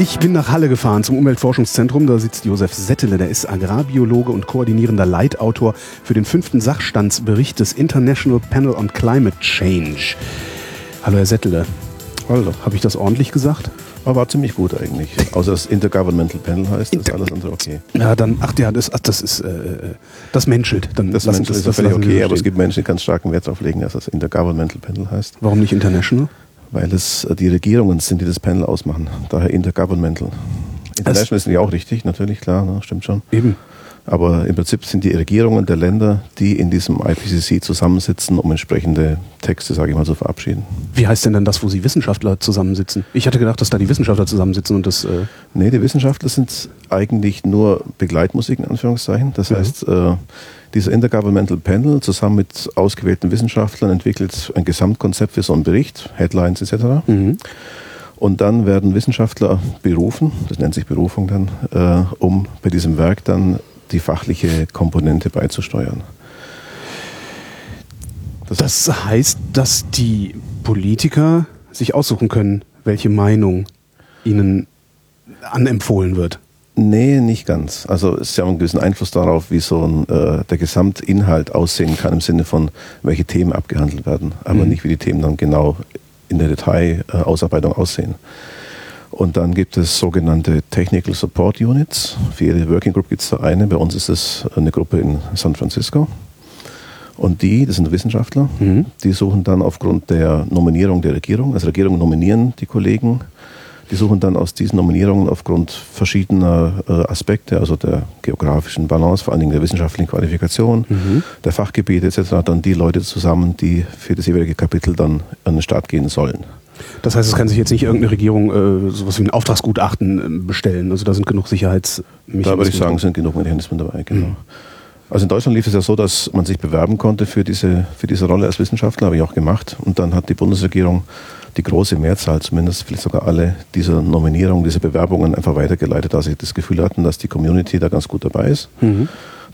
Ich bin nach Halle gefahren zum Umweltforschungszentrum. Da sitzt Josef Settele, der ist Agrarbiologe und koordinierender Leitautor für den fünften Sachstandsbericht des International Panel on Climate Change. Hallo Herr Settele. Hallo. Habe ich das ordentlich gesagt? Aber war ziemlich gut eigentlich. Außer das Intergovernmental Panel heißt, ist alles andere okay. Ja, dann, ach ja, das, ach, das ist, äh, das menschelt. Dann Das, Menschen ist das völlig okay, aber es gibt Menschen, die ganz starken Wert darauf legen, dass das Intergovernmental Panel heißt, Warum nicht international? Weil es äh, die Regierungen sind, die das Panel ausmachen. Daher Intergovernmental. International ist ja auch richtig, natürlich, klar, ne, stimmt schon. Eben. Aber im Prinzip sind die Regierungen der Länder, die in diesem IPCC zusammensitzen, um entsprechende Texte, sage ich mal, zu verabschieden. Wie heißt denn dann das, wo Sie Wissenschaftler zusammensitzen? Ich hatte gedacht, dass da die Wissenschaftler zusammensitzen und das. Äh, Nee, die Wissenschaftler sind eigentlich nur Begleitmusik in Anführungszeichen. Das Mhm. heißt, äh, dieser Intergovernmental Panel zusammen mit ausgewählten Wissenschaftlern entwickelt ein Gesamtkonzept für so einen Bericht, Headlines etc. mhm. Und dann werden Wissenschaftler berufen, das nennt sich Berufung dann, äh, um bei diesem Werk dann die fachliche Komponente beizusteuern. Das heißt, dass die Politiker sich aussuchen können, welche Meinung ihnen anempfohlen wird. Nee, nicht ganz. Also es haben einen gewissen Einfluss darauf, wie so ein, äh, der Gesamtinhalt aussehen kann, im Sinne von, welche Themen abgehandelt werden, aber Mhm. nicht, wie die Themen dann genau in der Detailausarbeitung aussehen. Und dann gibt es sogenannte Technical Support Units. Für jede Working Group gibt es da eine. Bei uns ist es eine Gruppe in San Francisco. Und die, das sind Wissenschaftler, Mhm. die suchen dann aufgrund der Nominierung der Regierung, also Regierungen nominieren die Kollegen, die suchen dann aus diesen Nominierungen aufgrund verschiedener äh, Aspekte, also der geografischen Balance, vor allen Dingen der wissenschaftlichen Qualifikation, Mhm. der Fachgebiete etc., dann die Leute zusammen, die für das jeweilige Kapitel dann an den Start gehen sollen. Das heißt, es kann sich jetzt nicht irgendeine Regierung äh, sowas wie ein Auftragsgutachten äh, bestellen. Also da sind genug Sicherheitsmechanismen. Da würde ich sagen, sind genug Mechanismen dabei, genau. Mhm. Also in Deutschland lief es ja so, dass man sich bewerben konnte für diese, für diese Rolle als Wissenschaftler, habe ich auch gemacht. Und dann hat die Bundesregierung die große Mehrzahl, zumindest vielleicht sogar alle dieser Nominierungen, dieser Bewerbungen einfach weitergeleitet, da sie das Gefühl hatten, dass die Community da ganz gut dabei ist. Mhm.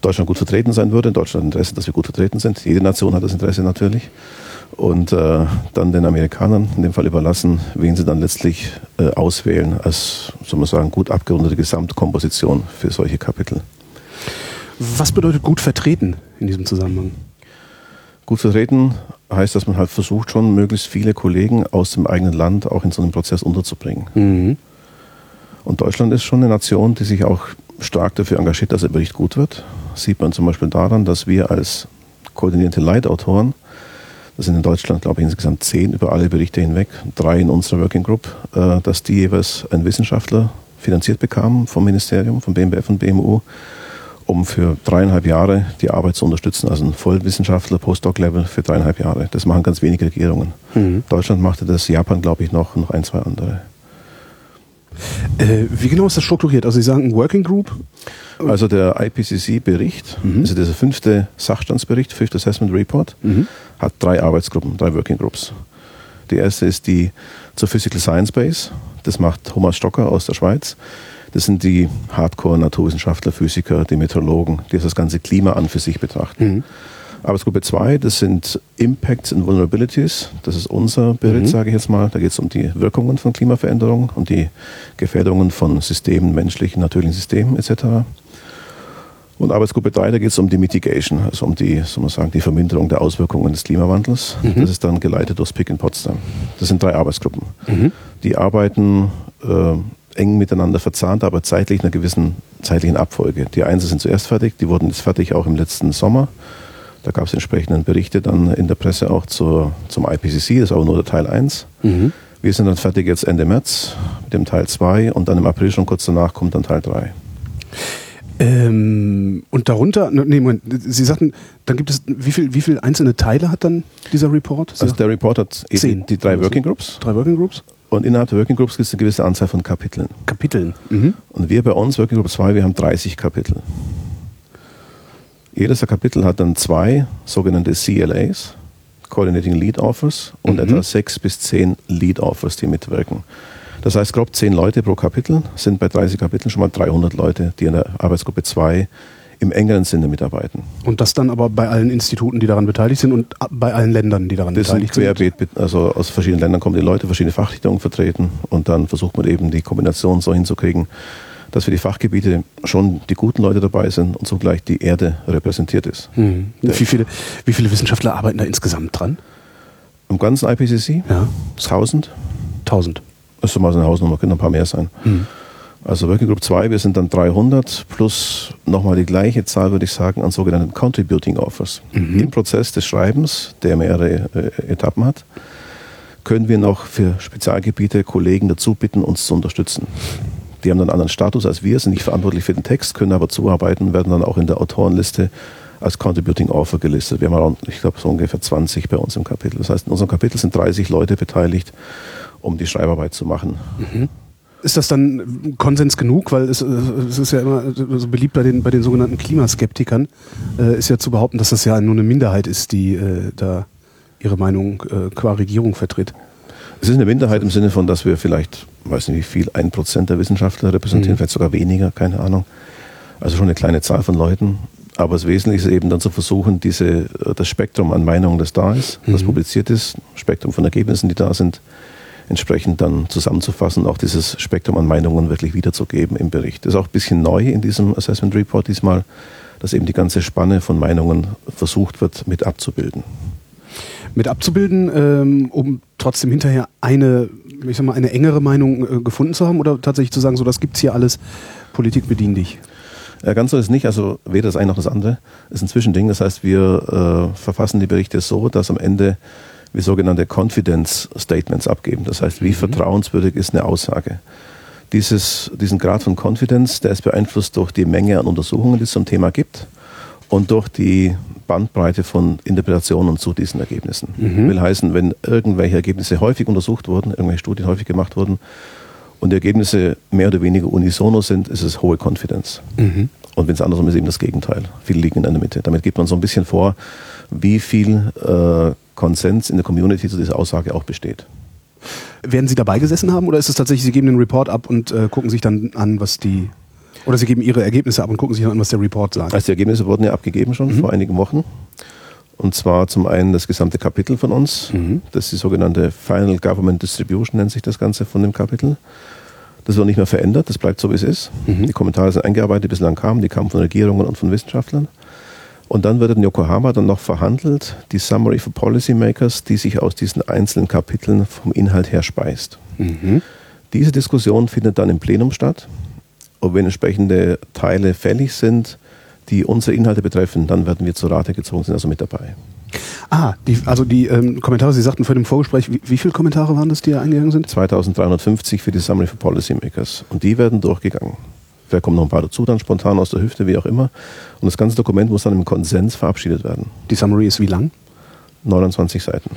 Deutschland gut vertreten sein würde. Deutschland hat Interesse, dass wir gut vertreten sind. Jede Nation hat das Interesse natürlich. Und äh, dann den Amerikanern in dem Fall überlassen, wen sie dann letztlich äh, auswählen als, soll man sagen, gut abgerundete Gesamtkomposition für solche Kapitel. Was bedeutet gut vertreten in diesem Zusammenhang? Gut vertreten heißt, dass man halt versucht, schon möglichst viele Kollegen aus dem eigenen Land auch in so einem Prozess unterzubringen. Mhm. Und Deutschland ist schon eine Nation, die sich auch stark dafür engagiert, dass der Bericht gut wird. Sieht man zum Beispiel daran, dass wir als koordinierte Leitautoren, das sind in Deutschland, glaube ich, insgesamt zehn über alle Berichte hinweg, drei in unserer Working Group, äh, dass die jeweils einen Wissenschaftler finanziert bekamen vom Ministerium, vom BMBF und BMU, um für dreieinhalb Jahre die Arbeit zu unterstützen. Also ein Vollwissenschaftler, Postdoc-Level für dreieinhalb Jahre. Das machen ganz wenige Regierungen. Mhm. Deutschland machte das, Japan, glaube ich, noch, noch ein, zwei andere. Äh, wie genau ist das strukturiert? Also Sie sagen Working Group? Also der IPCC-Bericht, Mhm. also dieser fünfte Sachstandsbericht, Fifth Assessment Report, Mhm. hat drei Arbeitsgruppen, drei Working Groups. Die erste ist die zur Physical Science Base. Das macht Thomas Stocker aus der Schweiz. Das sind die Hardcore-Naturwissenschaftler, Physiker, die Meteorologen, die das ganze Klima an für sich betrachten. Mhm. Arbeitsgruppe 2, das sind Impacts and Vulnerabilities. Das ist unser Bericht, Mhm. sage ich jetzt mal. Da geht es um die Wirkungen von Klimaveränderung und die Gefährdungen von Systemen, menschlichen, natürlichen Systemen etc. Und Arbeitsgruppe 3, da geht es um die Mitigation, also um die, soll man sagen, die Verminderung der Auswirkungen des Klimawandels. Mhm. Das ist dann geleitet durch Pick in Potsdam. Das sind drei Arbeitsgruppen. Mhm. Die arbeiten äh, eng miteinander verzahnt, aber zeitlich in einer gewissen zeitlichen Abfolge. Die Einser sind zuerst fertig, die wurden jetzt fertig auch im letzten Sommer. Da gab es entsprechende Berichte dann in der Presse auch zur, zum IPCC, das ist aber nur der Teil 1. Mhm. Wir sind dann fertig jetzt Ende März mit dem Teil 2 und dann im April schon kurz danach kommt dann Teil 3. Ähm, und darunter, ne, nee, Moment, Sie sagten, dann gibt es, wie viel, wie viel einzelne Teile hat dann dieser Report? Sie Also der Report hat Zehn. die drei Working Groups drei Working Groups? und innerhalb der Working Groups gibt es eine gewisse Anzahl von Kapiteln. Kapiteln. Mhm. Und wir bei uns, Working Group 2, wir haben 30 Kapitel. Jedes der Kapitel hat dann zwei sogenannte CLAs, Coordinating Lead Authors, und Mhm. etwa sechs bis zehn Lead Authors, die mitwirken. Das heißt, grob zehn Leute pro Kapitel sind bei 30 Kapiteln schon mal 300 Leute, die in der Arbeitsgruppe 2 im engeren Sinne mitarbeiten. Und das dann aber bei allen Instituten, die daran beteiligt sind und bei allen Ländern, die daran Das sind beteiligt sind. querbeet, also aus verschiedenen Ländern kommen die Leute, verschiedene Fachrichtungen vertreten und dann versucht man eben die Kombination so hinzukriegen, dass für die Fachgebiete schon die guten Leute dabei sind und zugleich die Erde repräsentiert ist. Hm. Wie, viele, wie viele Wissenschaftler arbeiten da insgesamt dran? Im ganzen IPCC Ja, ist 1000, 1000. das ist so mal so eine Hausnummer, können ein paar mehr sein. Hm. Also Working Group 2, wir sind dann 300 plus nochmal die gleiche Zahl, würde ich sagen, an sogenannten Contributing Offers. Mhm. Im Prozess des Schreibens, der mehrere äh, Etappen hat, können wir noch für Spezialgebiete Kollegen dazu bitten, uns zu unterstützen. Die haben einen anderen Status als wir, sind nicht verantwortlich für den Text, können aber zuarbeiten, werden dann auch in der Autorenliste als Contributing Author gelistet. Wir haben around, ich glaube, so ungefähr 20 bei uns im Kapitel. Das heißt, in unserem Kapitel sind 30 Leute beteiligt, um die Schreibarbeit zu machen. Ist das dann Konsens genug? Weil es, es ist ja immer so beliebt bei den, bei den sogenannten Klimaskeptikern, äh, ist ja zu behaupten, dass das ja nur eine Minderheit ist, die äh, da ihre Meinung äh, qua Regierung vertritt. Es ist eine Minderheit im Sinne von, dass wir vielleicht, weiß nicht wie viel, ein Prozent der Wissenschaftler repräsentieren, Mhm. vielleicht sogar weniger, keine Ahnung. Also schon eine kleine Zahl von Leuten. Aber das Wesentliche ist eben dann zu versuchen, diese, äh, das Spektrum an Meinungen, das da ist, das Mhm. publiziert ist, Spektrum von Ergebnissen, die da sind, entsprechend dann zusammenzufassen und auch dieses Spektrum an Meinungen wirklich wiederzugeben im Bericht. Das ist auch ein bisschen neu in diesem Assessment Report diesmal, dass eben die ganze Spanne von Meinungen versucht wird, mit abzubilden. Mit abzubilden, ähm, um trotzdem hinterher eine, ich sag mal, eine engere Meinung äh, gefunden zu haben oder tatsächlich zu sagen, so das gibt's hier alles, Politik bedien dich. Ja, ganz so ist es nicht, also weder das eine noch das andere. Es ist ein Zwischending. Das heißt, wir äh, verfassen die Berichte so, dass am Ende wir sogenannte Confidence Statements abgeben. Das heißt, wie vertrauenswürdig ist eine Aussage. Dieses, diesen Grad von Confidence, der ist beeinflusst durch die Menge an Untersuchungen, die es zum Thema gibt und durch die Bandbreite von Interpretationen zu diesen Ergebnissen. Will heißen, wenn irgendwelche Ergebnisse häufig untersucht wurden, irgendwelche Studien häufig gemacht wurden und die Ergebnisse mehr oder weniger unisono sind, ist es hohe Confidence. Und wenn es andersrum ist, eben das Gegenteil. Viele liegen in der Mitte. Damit gibt man so ein bisschen vor, wie viel äh, Konsens in der Community zu dieser Aussage auch besteht. Werden Sie dabei gesessen haben oder ist es tatsächlich, Sie geben den Report ab und äh, gucken sich dann an, was die, oder Sie geben Ihre Ergebnisse ab und gucken sich dann an, was der Report sagt? Also die Ergebnisse wurden ja abgegeben schon vor einigen Wochen. Und zwar zum einen das gesamte Kapitel von uns. Das ist die sogenannte Final Government Distribution, nennt sich das Ganze von dem Kapitel. Das wird nicht mehr verändert, das bleibt so, wie es ist. Die Kommentare sind eingearbeitet, die bislang kamen, die kamen von Regierungen und von Wissenschaftlern. Und dann wird in Yokohama dann noch verhandelt, die Summary for Policymakers, die sich aus diesen einzelnen Kapiteln vom Inhalt her speist. Mhm. Diese Diskussion findet dann im Plenum statt. Und wenn entsprechende Teile fällig sind, die unsere Inhalte betreffen, dann werden wir zur Rate gezogen, sind also mit dabei. Ah, die, also die ähm, Kommentare, Sie sagten vor dem Vorgespräch, wie, wie viele Kommentare waren das, die da eingegangen sind? 2350 für die Summary for Policymakers. Und die werden durchgegangen. Vielleicht kommen noch ein paar dazu, dann spontan aus der Hüfte, wie auch immer. Und das ganze Dokument muss dann im Konsens verabschiedet werden. Die Summary ist wie lang? 29 Seiten.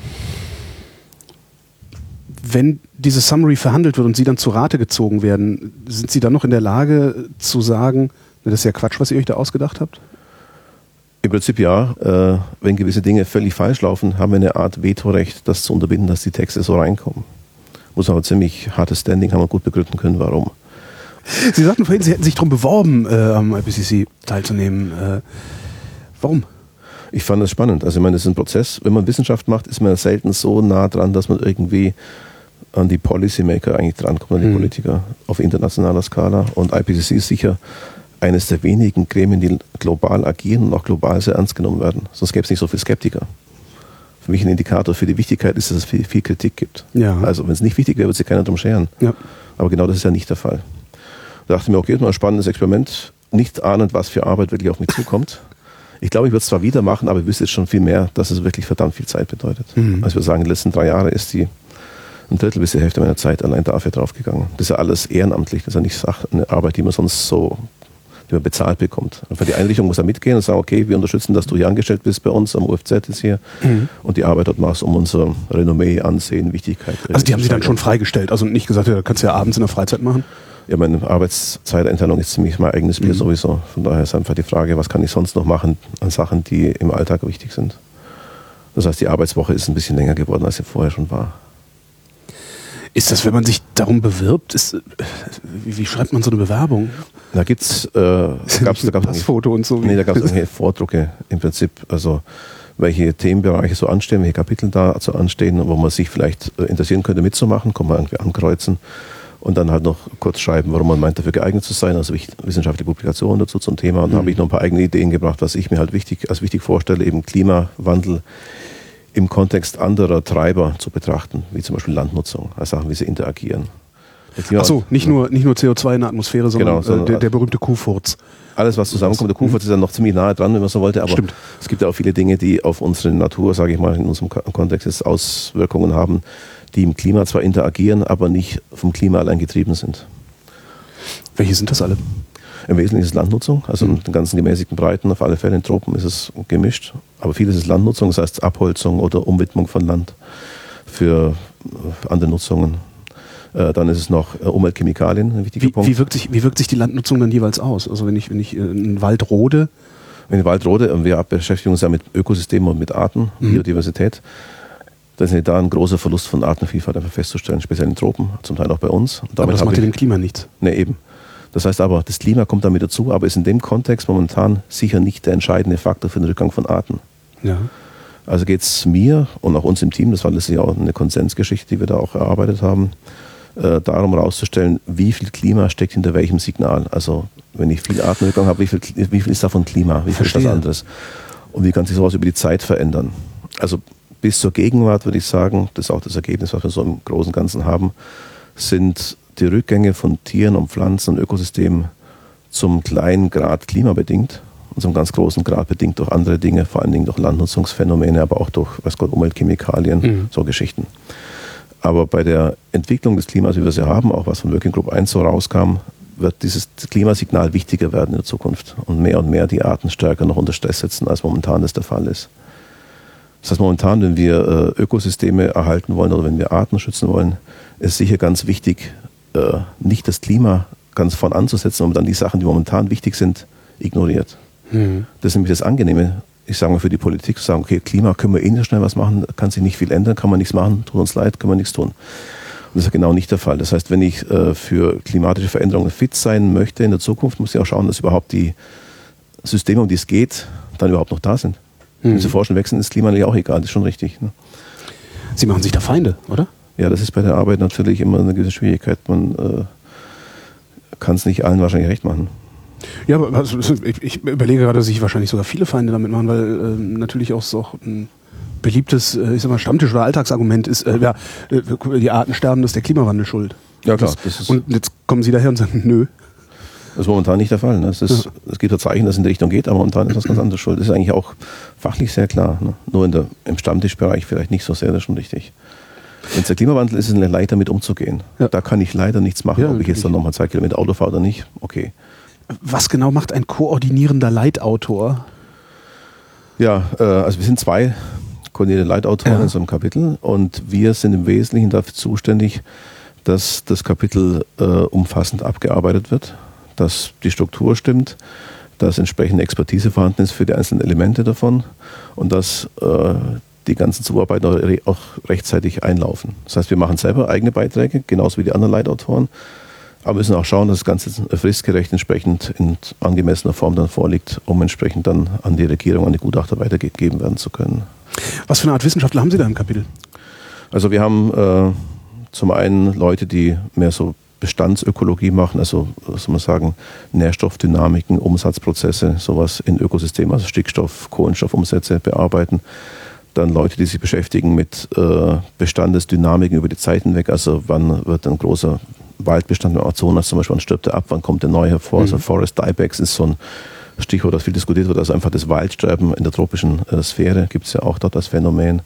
Wenn diese Summary verhandelt wird und Sie dann zu Rate gezogen werden, sind Sie dann noch in der Lage zu sagen, das ist ja Quatsch, was ihr euch da ausgedacht habt? Im Prinzip ja, äh, wenn gewisse Dinge völlig falsch laufen, haben wir eine Art Vetorecht, das zu unterbinden, dass die Texte so reinkommen. Muss aber ziemlich hartes Standing haben und gut begründen können, warum. Sie sagten vorhin, Sie hätten sich darum beworben, äh, am IPCC teilzunehmen. Äh, warum? Ich fand das spannend. Also ich meine, das ist ein Prozess. Wenn man Wissenschaft macht, ist man selten so nah dran, dass man irgendwie an die Policymaker eigentlich drankommt, an die Mhm. Politiker auf internationaler Skala. Und IPCC ist sicher eines der wenigen Gremien, die global agieren und auch global sehr ernst genommen werden. Sonst gäbe es nicht so viele Skeptiker. Für mich ein Indikator für die Wichtigkeit ist, dass es viel, viel Kritik gibt. Ja. Also wenn es nicht wichtig wäre, würde sich keiner drum scheren. Ja. Aber genau das ist ja nicht der Fall. Da dachte ich mir, okay, ist mal ein spannendes Experiment, nicht ahnend, was für Arbeit wirklich auf mich zukommt. Ich glaube, ich würde es zwar wieder machen, aber ich wüsste jetzt schon viel mehr, dass es wirklich verdammt viel Zeit bedeutet. Mhm. Also wir sagen, die letzten drei Jahre ist die ein Drittel bis die Hälfte meiner Zeit allein dafür draufgegangen. Das ist ja alles ehrenamtlich, das ist ja nicht eine Arbeit, die man sonst so die man bezahlt bekommt. Einfach die Einrichtung muss da mitgehen und sagen, okay, wir unterstützen, dass du hier angestellt bist bei uns am UFZ jetzt hier und die Arbeit dort machst, um unser Renommee, Ansehen, Wichtigkeit. Also die haben Sie dann schon freigestellt, also nicht gesagt, ja, kannst du ja abends in der Freizeit machen? Ja, meine Arbeitszeiteinteilung ist ziemlich mein eigenes Bier Mhm. sowieso. Von daher ist einfach die Frage, was kann ich sonst noch machen an Sachen, die im Alltag wichtig sind. Das heißt, die Arbeitswoche ist ein bisschen länger geworden, als sie vorher schon war. Ist das, wenn man sich darum bewirbt, ist, wie, wie schreibt man so eine Bewerbung? Da gibt's, äh, gab's, da gab's Passfoto und so. Nee, da gab es irgendwelche Vordrucke im Prinzip, also welche Themenbereiche so anstehen, welche Kapitel da so anstehen, wo man sich vielleicht äh, interessieren könnte mitzumachen, kann man irgendwie ankreuzen und dann halt noch kurz schreiben, warum man meint, dafür geeignet zu sein, also wissenschaftliche Publikationen dazu zum Thema. Und da habe ich noch ein paar eigene Ideen gebracht, was ich mir halt wichtig, als wichtig vorstelle, eben Klimawandel im Kontext anderer Treiber zu betrachten, wie zum Beispiel Landnutzung, also Sachen, wie sie interagieren. Achso, nicht nur, nicht nur CO2 in der Atmosphäre, sondern, Genau, sondern- äh, der, der berühmte Kuhfurz. alles, was zusammenkommt. Der Kuhfurz ist ja noch ziemlich nahe dran, wenn man so wollte, aber Stimmt. es gibt ja auch viele Dinge, die auf unsere Natur, sage ich mal, in unserem Ko- Kontext jetzt Auswirkungen haben, die im Klima zwar interagieren, aber nicht vom Klima allein getrieben sind. Welche sind das alle? Im Wesentlichen ist es Landnutzung, also in den ganzen gemäßigten Breiten, auf alle Fälle in Tropen ist es gemischt, aber vieles ist Landnutzung, das heißt Abholzung oder Umwidmung von Land für äh, andere Nutzungen. Äh, Dann ist es noch äh, Umweltchemikalien, ein wichtiger Wie, Punkt. wie, wirkt sich, wie wirkt sich die Landnutzung dann jeweils aus? Also wenn ich, wenn ich einen Wald rode, In Waldrode, und wir beschäftigen uns ja mit Ökosystemen und mit Arten, Mhm. Biodiversität. Da ist da ein großer Verlust von Artenvielfalt einfach festzustellen, speziell in Tropen, zum Teil auch bei uns. Und aber das macht ja ich- dem Klima nichts. Ne, eben. Das heißt aber, das Klima kommt damit dazu, aber ist in dem Kontext momentan sicher nicht der entscheidende Faktor für den Rückgang von Arten. Ja. Also geht es mir und auch uns im Team, das war letztlich auch eine Konsensgeschichte, die wir da auch erarbeitet haben, äh, darum herauszustellen, wie viel Klima steckt hinter welchem Signal. Also wenn ich viel Artenrückgang habe, wie viel, wie viel ist davon Klima, wie viel ist Verstehe. was anderes? Und wie kann sich sowas über die Zeit verändern? Also bis zur Gegenwart würde ich sagen, das ist auch das Ergebnis, was wir so im Großen und Ganzen haben, sind die Rückgänge von Tieren und Pflanzen und Ökosystemen zum kleinen Grad klimabedingt und zum ganz großen Grad bedingt durch andere Dinge, vor allen Dingen durch Landnutzungsphänomene, aber auch durch, weiß Gott, Umweltchemikalien, Mhm. so Geschichten. Aber bei der Entwicklung des Klimas, wie wir sie haben, auch was von Working Group 1 so rauskam, wird dieses Klimasignal wichtiger werden in der Zukunft und mehr und mehr die Arten stärker noch unter Stress setzen, als momentan das der Fall ist. Das heißt, momentan, wenn wir äh, Ökosysteme erhalten wollen oder wenn wir Arten schützen wollen, ist sicher ganz wichtig, äh, nicht das Klima ganz vorn anzusetzen, aber dann die Sachen, die momentan wichtig sind, ignoriert. Mhm. Das ist nämlich das Angenehme, ich sage mal für die Politik, zu sagen, okay, Klima können wir eh nicht schnell was machen, kann sich nicht viel ändern, kann man nichts machen, tut uns leid, können wir nichts tun. Und das ist ja genau nicht der Fall. Das heißt, wenn ich äh, für klimatische Veränderungen fit sein möchte in der Zukunft, muss ich auch schauen, dass überhaupt die Systeme, um die es geht, dann überhaupt noch da sind. Mhm. Wenn sie forschen, wechseln, ist Klima natürlich auch egal, das ist schon richtig. Ne? Sie machen sich da Feinde, oder? Ja, das ist bei der Arbeit natürlich immer eine gewisse Schwierigkeit. Man äh, kann es nicht allen wahrscheinlich recht machen. Ja, aber also, ich, ich überlege gerade, dass sich wahrscheinlich sogar viele Feinde damit machen, weil ähm, natürlich auch so ein beliebtes, äh, ich sag mal, Stammtisch- oder Alltagsargument ist, äh, ja, äh, die Arten sterben, das ist der Klimawandel schuld. Ja, klar, Das, das und jetzt kommen Sie daher und sagen, nö. Das ist momentan nicht der Fall. Ne? Es, ist, es gibt ja Zeichen, dass es in die Richtung geht, aber momentan ist das ganz anderes schuld. Das ist eigentlich auch fachlich sehr klar. Ne? Nur in der, im Stammtischbereich vielleicht nicht so sehr, das ist schon richtig. Wenn es der Klimawandel ist, ist es leicht damit umzugehen. Ja. Da kann ich leider nichts machen, Ja, ob ich jetzt dann nochmal zwei Kilometer Auto fahre oder nicht. Okay. Was genau macht ein koordinierender Leitautor? Ja, äh, also wir sind zwei koordinierte Leitautoren Ja. in so einem Kapitel und wir sind im Wesentlichen dafür zuständig, dass das Kapitel äh, umfassend abgearbeitet wird, dass die Struktur stimmt, dass entsprechende Expertise vorhanden ist für die einzelnen Elemente davon und dass äh, die ganzen Zuarbeiten auch re- auch rechtzeitig einlaufen. Das heißt, wir machen selber eigene Beiträge, genauso wie die anderen Leitautoren, aber müssen auch schauen, dass das Ganze fristgerecht entsprechend in angemessener Form dann vorliegt, um entsprechend dann an die Regierung, an die Gutachter weitergegeben werden zu können. Was für eine Art Wissenschaftler haben Sie da im Kapitel? Also wir haben äh, zum einen Leute, die mehr so Bestandsökologie machen, also soll man sagen, Nährstoffdynamiken, Umsatzprozesse, sowas in Ökosystemen, also Stickstoff, Kohlenstoffumsätze bearbeiten. Dann Leute, die sich beschäftigen mit äh, Bestandesdynamiken über die Zeit hinweg, also wann wird ein großer Waldbestand im Amazonas zum Beispiel, wann stirbt er ab, wann kommt der neu hervor. Also Forest Diebacks ist so ein Stichwort, das viel diskutiert wird, also einfach das Waldsterben in der tropischen äh, Sphäre gibt es ja auch dort als Phänomen.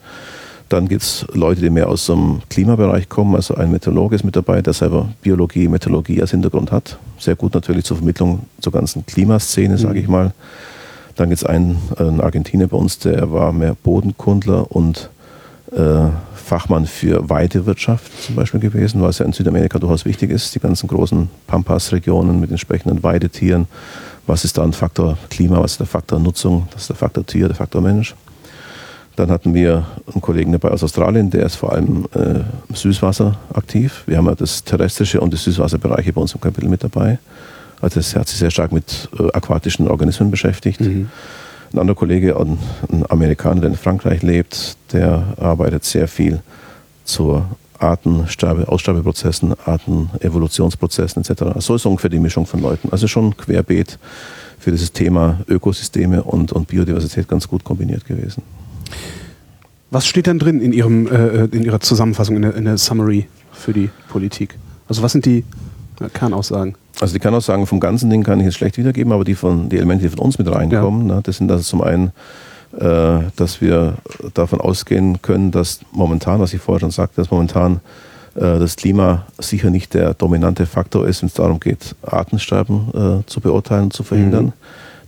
Dann gibt es Leute, die mehr aus dem Klimabereich kommen. Also ein Meteorologe ist mit dabei, der selber Biologie, Meteorologie als Hintergrund hat. Sehr gut natürlich zur Vermittlung zur ganzen Klimaszene, sage ich mal. Dann gibt es einen, einen Argentinier bei uns, der war mehr Bodenkundler und äh, Fachmann für Weidewirtschaft zum Beispiel gewesen, was ja in Südamerika durchaus wichtig ist, die ganzen großen Pampas-Regionen mit entsprechenden Weidetieren. Was ist da ein Faktor Klima, was ist der Faktor Nutzung, was ist der Faktor Tier, der Faktor Mensch. Dann hatten wir einen Kollegen dabei aus Australien, der ist vor allem äh, Süßwasser aktiv. Wir haben ja das terrestrische und die Süßwasserbereiche bei uns im Kapitel mit dabei. Also er hat sich sehr stark mit äh, aquatischen Organismen beschäftigt. Mhm. Ein anderer Kollege, ein, ein Amerikaner, der in Frankreich lebt, der arbeitet sehr viel zur Artensterbe, Aussterbeprozessen, Artenevolutionsprozessen etc. So ist ungefähr die Mischung von Leuten. Also schon querbeet für dieses Thema Ökosysteme und, und Biodiversität ganz gut kombiniert gewesen. Was steht denn drin in, Ihrem, äh, in Ihrer Zusammenfassung, in der, in der Summary für die Politik? Also was sind die Kernaussagen? Also die Kernaussagen vom ganzen Ding kann ich jetzt schlecht wiedergeben, aber die, von, die Elemente, die von uns mit reinkommen, ja. ne, das sind also zum einen, äh, dass wir davon ausgehen können, dass momentan, was ich vorher schon sagte, dass momentan äh, das Klima sicher nicht der dominante Faktor ist, wenn es darum geht, Artensterben äh, zu beurteilen und zu verhindern, mhm.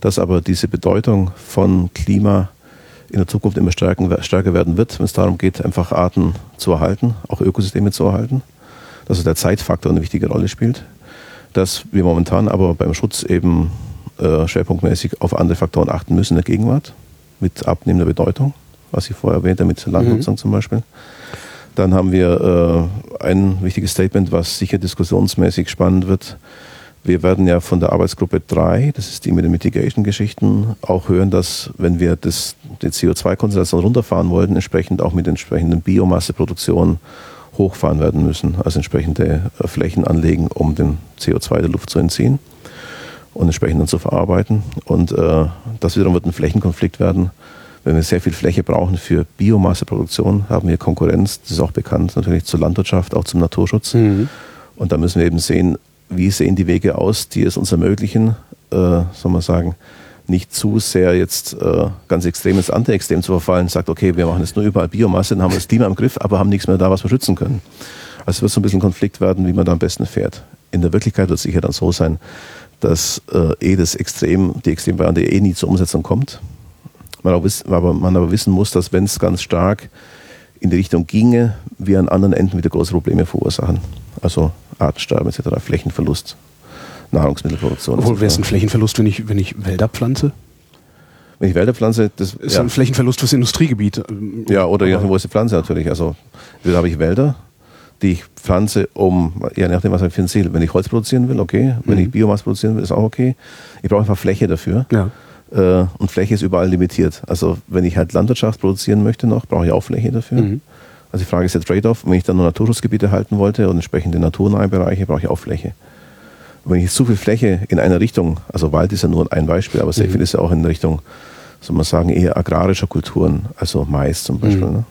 dass aber diese Bedeutung von Klima in der Zukunft immer stärker, stärker werden wird, wenn es darum geht, einfach Arten zu erhalten, auch Ökosysteme zu erhalten. Dass also der Zeitfaktor eine wichtige Rolle spielt dass wir momentan aber beim Schutz eben äh, schwerpunktmäßig auf andere Faktoren achten müssen in der Gegenwart, mit abnehmender Bedeutung, was ich vorher erwähnte, mit Landnutzung mhm. zum Beispiel. Dann haben wir äh, ein wichtiges Statement, was sicher diskussionsmäßig spannend wird. Wir werden ja von der Arbeitsgruppe 3, das ist die mit den Mitigation-Geschichten, auch hören, dass wenn wir das, die CO2-Konzentration runterfahren wollten, entsprechend auch mit entsprechenden Biomasseproduktion hochfahren werden müssen, also entsprechende äh, Flächen anlegen, um den CO2 der Luft zu entziehen und entsprechend dann zu verarbeiten. Und äh, das wiederum wird ein Flächenkonflikt werden. Wenn wir sehr viel Fläche brauchen für Biomasseproduktion, haben wir Konkurrenz, das ist auch bekannt, natürlich zur Landwirtschaft, auch zum Naturschutz. Mhm. Und da müssen wir eben sehen, wie sehen die Wege aus, die es uns ermöglichen, äh, soll man sagen, nicht zu sehr jetzt äh, ganz extrem ins Anti-Extrem zu verfallen, sagt, okay, wir machen jetzt nur überall Biomasse, dann haben wir das Klima im Griff, aber haben nichts mehr da, was wir schützen können. Also es wird so ein bisschen Konflikt werden, wie man da am besten fährt. In der Wirklichkeit wird es sicher dann so sein, dass äh, eh das Extrem, die Extremvariante eh nie zur Umsetzung kommt. Man aber, wiss, aber, man aber wissen muss, dass wenn es ganz stark in die Richtung ginge, wir an anderen Enden wieder große Probleme verursachen. Also Artensterben etc., Flächenverlust. Nahrungsmittelproduktion. Obwohl, wäre es ein Flächenverlust, wenn ich, wenn ich Wälder pflanze? Wenn ich Wälder pflanze, das ist ja. ein Flächenverlust fürs Industriegebiet. Ja, oder je nachdem, wo ist die Pflanze natürlich. Also, da habe ich Wälder, die ich pflanze, um, ja, nachdem, was ich für ein Ziel. Wenn ich Holz produzieren will, okay. Wenn mhm. ich Biomasse produzieren will, ist auch okay. Ich brauche einfach Fläche dafür. Ja. Äh, und Fläche ist überall limitiert. Also, wenn ich halt Landwirtschaft produzieren möchte noch, brauche ich auch Fläche dafür. Mhm. Also, die Frage ist der Trade-off. Wenn ich dann nur Naturschutzgebiete halten wollte und entsprechende naturnahe Bereiche, brauche ich auch Fläche wenn ich zu viel Fläche in einer Richtung, also Wald ist ja nur ein Beispiel, aber sehr mhm. viel ist ja auch in Richtung, soll man sagen, eher agrarischer Kulturen, also Mais zum Beispiel, mhm. ne?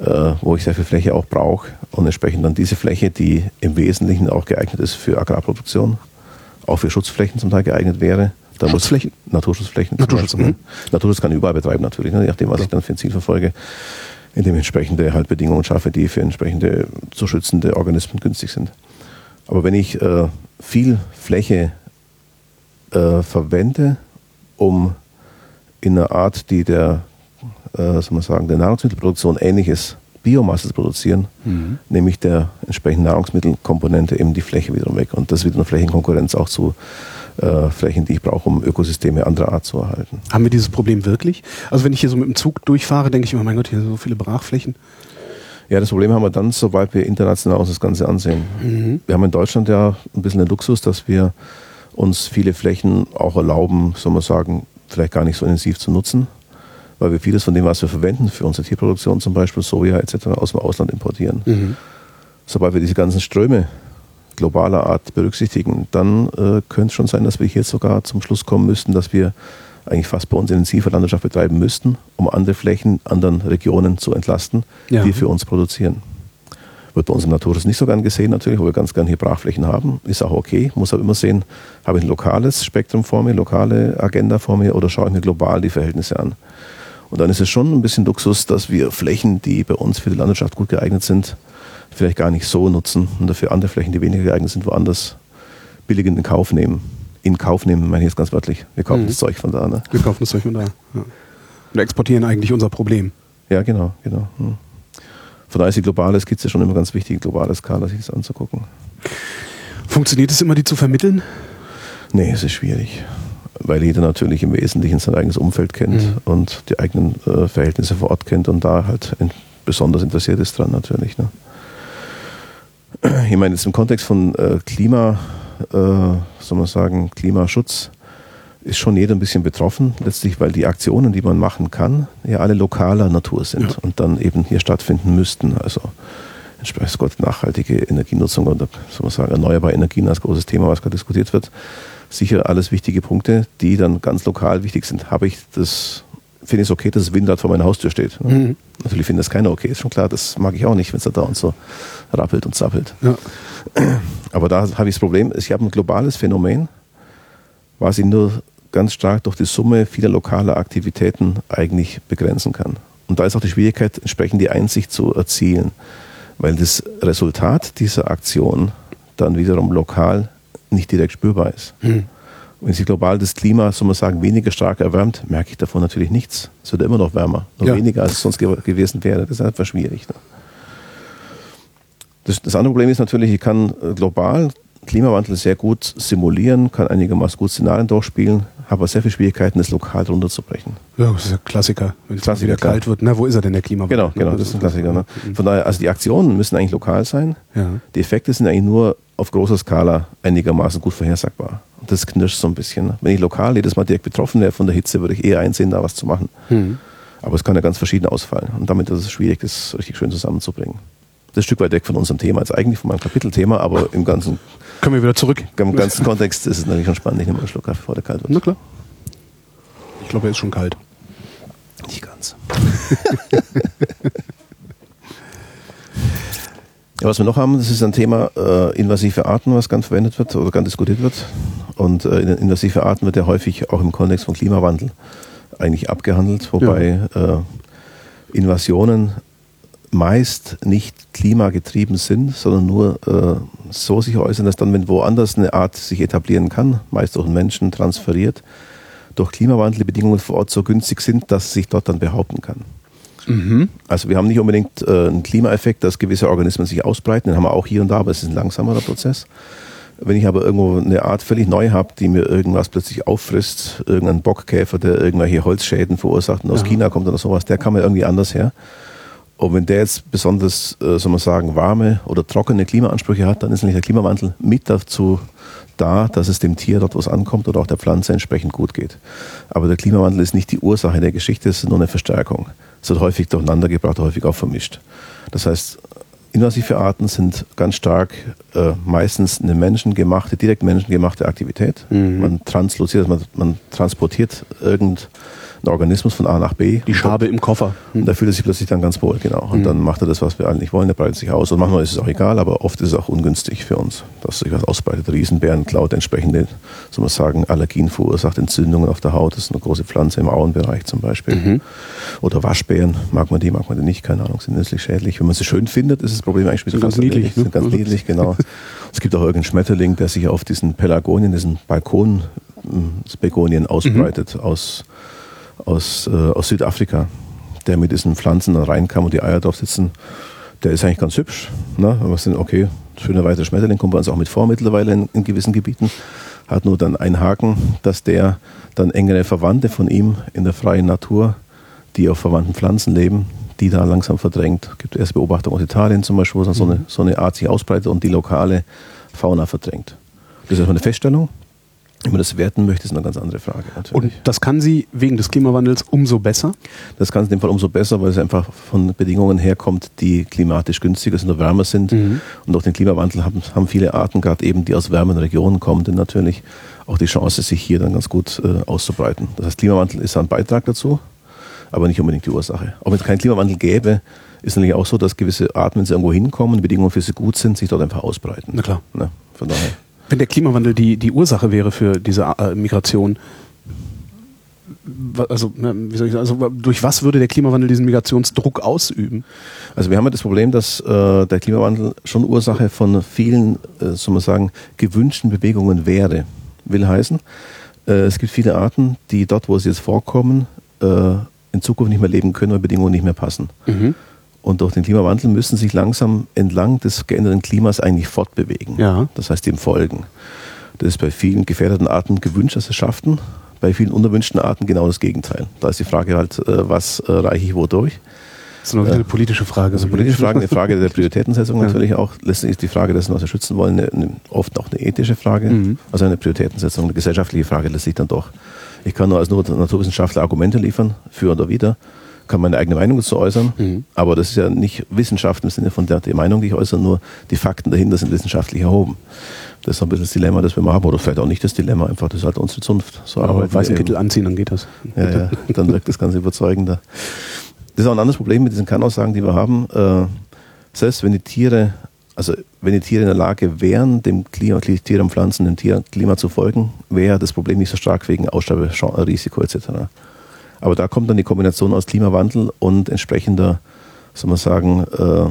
äh, wo ich sehr viel Fläche auch brauche und entsprechend dann diese Fläche, die im Wesentlichen auch geeignet ist für Agrarproduktion, auch für Schutzflächen zum Teil geeignet wäre. Da Schutzflächen? Muss, Naturschutzflächen. Naturschutz, mhm. Naturschutz kann ich überall betreiben natürlich, ne? je nachdem, was ja. ich dann für ein Ziel verfolge indem ich entsprechende halt Bedingungen schaffe, die für entsprechende zu schützende Organismen günstig sind. Aber wenn ich äh, viel Fläche äh, verwende, um in einer Art, die der, äh, soll man sagen, der Nahrungsmittelproduktion ähnlich ist, Biomasse zu produzieren, mhm. nämlich der entsprechenden Nahrungsmittelkomponente eben die Fläche wiederum weg. Und das ist wieder eine Flächenkonkurrenz auch zu äh, Flächen, die ich brauche, um Ökosysteme anderer Art zu erhalten. Haben wir dieses Problem wirklich? Also wenn ich hier so mit dem Zug durchfahre, denke ich immer, mein Gott, hier sind so viele Brachflächen. Ja, das Problem haben wir dann, sobald wir international uns das Ganze ansehen. Mhm. Wir haben in Deutschland ja ein bisschen den Luxus, dass wir uns viele Flächen auch erlauben, soll man sagen, vielleicht gar nicht so intensiv zu nutzen, weil wir vieles von dem, was wir verwenden für unsere Tierproduktion, zum Beispiel Soja etc., aus dem Ausland importieren. Mhm. Sobald wir diese ganzen Ströme globaler Art berücksichtigen, dann äh, könnte es schon sein, dass wir hier sogar zum Schluss kommen müssten, dass wir eigentlich fast bei uns intensive Landwirtschaft betreiben müssten, um andere Flächen, anderen Regionen zu entlasten, ja. die für uns produzieren. Wird bei uns im Naturschutz nicht so gern gesehen natürlich, wo wir ganz gern hier Brachflächen haben. Ist auch okay. Muss aber immer sehen, habe ich ein lokales Spektrum vor mir, lokale Agenda vor mir oder schaue ich mir global die Verhältnisse an. Und dann ist es schon ein bisschen Luxus, dass wir Flächen, die bei uns für die Landwirtschaft gut geeignet sind, vielleicht gar nicht so nutzen und dafür andere Flächen, die weniger geeignet sind, woanders billig in den Kauf nehmen in Kauf nehmen, meine ich jetzt ganz wörtlich. Wir kaufen mhm. das Zeug von da. Ne? Wir kaufen das Zeug von da. Ja. Und exportieren eigentlich unser Problem. Ja, genau, genau. Hm. Von daher ist die globale Skizze schon immer ganz wichtig, globale Skala sich das anzugucken. Funktioniert es immer, die zu vermitteln? Nee, es ist schwierig. Weil jeder natürlich im Wesentlichen sein eigenes Umfeld kennt mhm. und die eigenen äh, Verhältnisse vor Ort kennt und da halt in, besonders interessiert ist dran natürlich. Ne? Ich meine, jetzt im Kontext von äh, Klima, äh, soll man sagen, Klimaschutz, ist schon jeder ein bisschen betroffen, letztlich, weil die Aktionen, die man machen kann, ja alle lokaler Natur sind ja. und dann eben hier stattfinden müssten. Also entsprechend Gott nachhaltige Energienutzung oder soll man sagen, erneuerbare Energien als großes Thema, was gerade diskutiert wird. Sicher alles wichtige Punkte, die dann ganz lokal wichtig sind. Habe ich das, finde ich es okay, dass das Windrad vor meiner Haustür steht. Mhm. Natürlich finde das keiner okay, ist schon klar, das mag ich auch nicht, wenn es da und so rappelt und zappelt. Ja. Aber da habe ich das Problem, ich habe ein globales Phänomen, was ich nur ganz stark durch die Summe vieler lokaler Aktivitäten eigentlich begrenzen kann. Und da ist auch die Schwierigkeit, entsprechend die Einsicht zu erzielen, weil das Resultat dieser Aktion dann wiederum lokal nicht direkt spürbar ist. Hm. Wenn sich global das Klima, soll man sagen, weniger stark erwärmt, merke ich davon natürlich nichts. Es wird immer noch wärmer, noch ja. weniger als es sonst gewesen wäre. Das ist einfach schwierig. Ne? Das, das, andere Problem ist natürlich, ich kann global Klimawandel sehr gut simulieren, kann einigermaßen gut Szenarien durchspielen, habe aber sehr viele Schwierigkeiten, das lokal runterzubrechen. Ja, das ist ein Klassiker. Wenn es Klassiker, wieder kalt wird, na, wo ist er denn, der Klimawandel? Genau, genau, das ist ein Klassiker. Ne? Mhm. Von daher, also die Aktionen müssen eigentlich lokal sein. Ja. Die Effekte sind eigentlich nur auf großer Skala einigermaßen gut vorhersagbar. Und das knirscht so ein bisschen. Ne? Wenn ich lokal jedes Mal direkt betroffen wäre von der Hitze, würde ich eher einsehen, da was zu machen. Mhm. Aber es kann ja ganz verschieden ausfallen. Und damit ist es schwierig, das richtig schön zusammenzubringen. Das ist ein Stück weit weg von unserem Thema, jetzt eigentlich von meinem Kapitelthema, aber im ganzen können wir wieder zurück. Im ganzen Kontext ist es natürlich schon spannend. Ich nehme einen Schluck Kaffee, bevor der kalt wird. Na klar. Ich glaube, er ist schon kalt. Nicht ganz. ja, was wir noch haben, das ist ein Thema äh, invasive Arten, was ganz verwendet wird oder ganz diskutiert wird. Und äh, invasive Arten wird ja häufig auch im Kontext von Klimawandel eigentlich abgehandelt, wobei ja. äh, Invasionen meist nicht klimagetrieben sind, sondern nur äh, so sich äußern, dass dann, wenn woanders eine Art sich etablieren kann, meist durch Menschen transferiert, durch Klimawandel die Bedingungen vor Ort so günstig sind, dass es sich dort dann behaupten kann. Mhm. Also wir haben nicht unbedingt äh, einen Klimaeffekt, dass gewisse Organismen sich ausbreiten, den haben wir auch hier und da, aber es ist ein langsamerer Prozess. Wenn ich aber irgendwo eine Art völlig neu habe, die mir irgendwas plötzlich auffrisst, irgendein Bockkäfer, der irgendwelche Holzschäden verursacht und aus ja. China kommt oder sowas, der kann mir irgendwie anders her. Und wenn der jetzt besonders, äh, soll man sagen, warme oder trockene Klimaansprüche hat, dann ist nämlich der Klimawandel mit dazu da, dass es dem Tier dort was ankommt oder auch der Pflanze entsprechend gut geht. Aber der Klimawandel ist nicht die Ursache der Geschichte, es ist nur eine Verstärkung. Es wird häufig durcheinander gebracht, häufig auch vermischt. Das heißt, invasive Arten sind ganz stark äh, meistens eine menschengemachte, direkt menschengemachte Aktivität. Mhm. Man transloziert, man, man transportiert irgendein ein Organismus von A nach B. Die Schabe im Koffer. Und da fühlt er sich plötzlich dann ganz wohl, genau. Und mhm. dann macht er das, was wir eigentlich wollen, der breitet sich aus. Und manchmal ist es auch egal, aber oft ist es auch ungünstig für uns, dass sich was ausbreitet. Riesenbären klaut entsprechende, soll man sagen, Allergien verursacht, Entzündungen auf der Haut. Das ist eine große Pflanze im Auenbereich zum Beispiel. Mhm. Oder Waschbären, mag man die, mag man die nicht, keine Ahnung, sind nützlich schädlich. Wenn man sie schön findet, ist das Problem eigentlich ein bisschen ganz niedlich. Ne? Ganz niedlich, genau. es gibt auch irgendeinen Schmetterling, der sich auf diesen Pelagonien, diesen Balkon, Begonien ausbreitet, mhm. aus aus, äh, aus Südafrika, der mit diesen Pflanzen dann reinkam und die Eier drauf sitzen. Der ist eigentlich ganz hübsch. Ne? Aber sind, okay, schöner weißer Schmetterling kommt bei uns auch mit vor mittlerweile in, in gewissen Gebieten. Hat nur dann einen Haken, dass der dann engere Verwandte von ihm in der freien Natur, die auf verwandten Pflanzen leben, die da langsam verdrängt. Es gibt erste Beobachtungen aus Italien zum Beispiel, wo so eine, so eine Art sich ausbreitet und die lokale Fauna verdrängt. Das ist erstmal eine Feststellung. Wenn man das werten möchte, ist eine ganz andere Frage. Natürlich. Und das kann sie wegen des Klimawandels umso besser? Das kann es in dem Fall umso besser, weil es einfach von Bedingungen herkommt, die klimatisch günstiger sind oder wärmer sind. Mhm. Und durch den Klimawandel haben, haben viele Arten, gerade eben, die aus wärmeren Regionen kommen, denn natürlich auch die Chance, sich hier dann ganz gut äh, auszubreiten. Das heißt, Klimawandel ist ein Beitrag dazu, aber nicht unbedingt die Ursache. Auch wenn es keinen Klimawandel gäbe, ist natürlich auch so, dass gewisse Arten, wenn sie irgendwo hinkommen, die Bedingungen für sie gut sind, sich dort einfach ausbreiten. Na klar. Ja, von daher. Wenn der Klimawandel die, die Ursache wäre für diese äh, Migration, also, wie soll ich sagen, also durch was würde der Klimawandel diesen Migrationsdruck ausüben? Also wir haben ja das Problem, dass äh, der Klimawandel schon Ursache von vielen, äh, soll man sagen, gewünschten Bewegungen wäre. Will heißen, äh, es gibt viele Arten, die dort, wo sie jetzt vorkommen, äh, in Zukunft nicht mehr leben können, weil Bedingungen nicht mehr passen. Mhm. Und durch den Klimawandel müssen sich langsam entlang des geänderten Klimas eigentlich fortbewegen. Ja. Das heißt, dem folgen. Das ist bei vielen gefährdeten Arten gewünscht, dass sie schaffen. Bei vielen unerwünschten Arten genau das Gegenteil. Da ist die Frage halt, äh, was äh, reiche ich wo durch? Das ist noch wieder eine politische Frage. Also politische Frage, eine Frage der Prioritätensetzung natürlich auch. Letztendlich ist die Frage dessen, was wir schützen wollen, eine, eine, oft auch eine ethische Frage. Mhm. Also eine Prioritätensetzung, eine gesellschaftliche Frage letztlich dann doch. Ich kann nur als Naturwissenschaftler Argumente liefern, für oder wider, kann meine eigene Meinung dazu äußern, Mhm. aber das ist ja nicht Wissenschaft im Sinne von der, der Meinung, die ich äußere, nur die Fakten dahinter sind wissenschaftlich erhoben. Das ist ein bisschen das Dilemma, das wir haben, oder vielleicht auch nicht das Dilemma, einfach das ist halt unsere Zunft. So Aber arbeiten weißen Kittel anziehen, dann geht das. Ja, ja, dann wirkt das Ganze überzeugender. Das ist auch ein anderes Problem mit diesen Kernaussagen, die wir haben. Äh, selbst wenn die Tiere, also wenn die Tiere in der Lage wären, dem Klima, Tiere und Pflanzen, dem Tier, Klima zu folgen, wäre das Problem nicht so stark wegen Aussterberisiko etc. Aber da kommt dann die Kombination aus Klimawandel und entsprechender, soll man sagen, äh,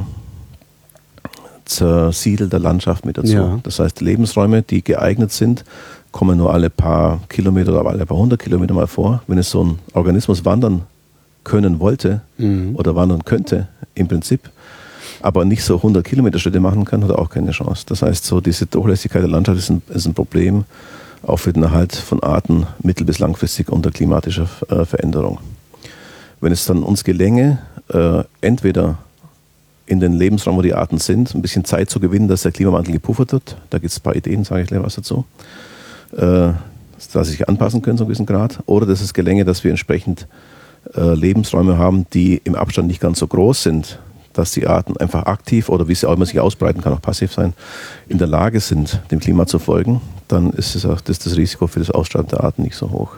zersiedelter Landschaft mit dazu. Ja. Das heißt, Lebensräume, die geeignet sind, kommen nur alle paar Kilometer oder alle paar hundert Kilometer mal vor. Wenn es so ein Organismus wandern können wollte Mhm. oder wandern könnte, im Prinzip, aber nicht so 100 Kilometer Schritte machen kann, hat er auch keine Chance. Das heißt, so diese Durchlässigkeit der Landschaft ist ein, ist ein Problem, auch für den Erhalt von Arten mittel- bis langfristig unter klimatischer äh, Veränderung. Wenn es dann uns gelänge, äh, entweder in den Lebensraum, wo die Arten sind, ein bisschen Zeit zu gewinnen, dass der Klimawandel gepuffert wird, da gibt es ein paar Ideen, sage ich gleich was dazu, äh, dass sie sich anpassen können zu einem gewissen Grad, oder dass es gelänge, dass wir entsprechend Lebensräume haben, die im Abstand nicht ganz so groß sind, dass die Arten einfach aktiv oder wie sie auch immer sich ausbreiten kann, auch passiv sein, in der Lage sind, dem Klima zu folgen, dann ist das, auch, das, das Risiko für das Aussterben der Arten nicht so hoch.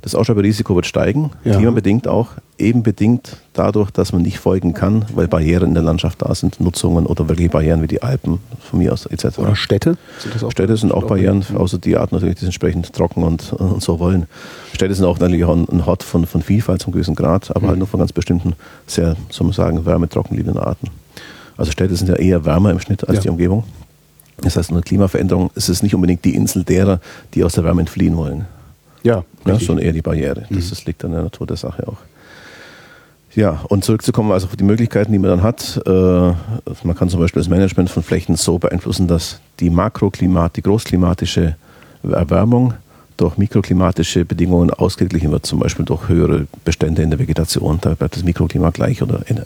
Das Aussterberisiko wird steigen, Ja. klimabedingt auch, eben bedingt dadurch, dass man nicht folgen kann, weil Barrieren in der Landschaft da sind, Nutzungen oder wirklich Barrieren wie die Alpen von mir aus etc. Oder Städte? Sind das auch Städte sind auch Barrieren, außer die Arten natürlich, die entsprechend trocken und, und so wollen. Städte sind auch natürlich auch ein, Hort von, von Vielfalt zum gewissen Grad, aber halt nur von ganz bestimmten, sehr, soll man sagen, wärmetrocken liebenden Arten. Also Städte sind ja eher wärmer im Schnitt als Ja. die Umgebung. Das heißt, eine Klimaveränderung ist es nicht unbedingt die Insel derer, die aus der Wärme entfliehen wollen. Ja, Ja, richtig. schon eher die Barriere. Das, das liegt an der Natur der Sache auch. Ja, und zurückzukommen also auf die Möglichkeiten, die man dann hat. Äh, man kann zum Beispiel das Management von Flächen so beeinflussen, dass die Makroklimat, die großklimatische Erwärmung durch mikroklimatische Bedingungen ausgeglichen wird, zum Beispiel durch höhere Bestände in der Vegetation. Da bleibt das Mikroklima gleich oder in, äh,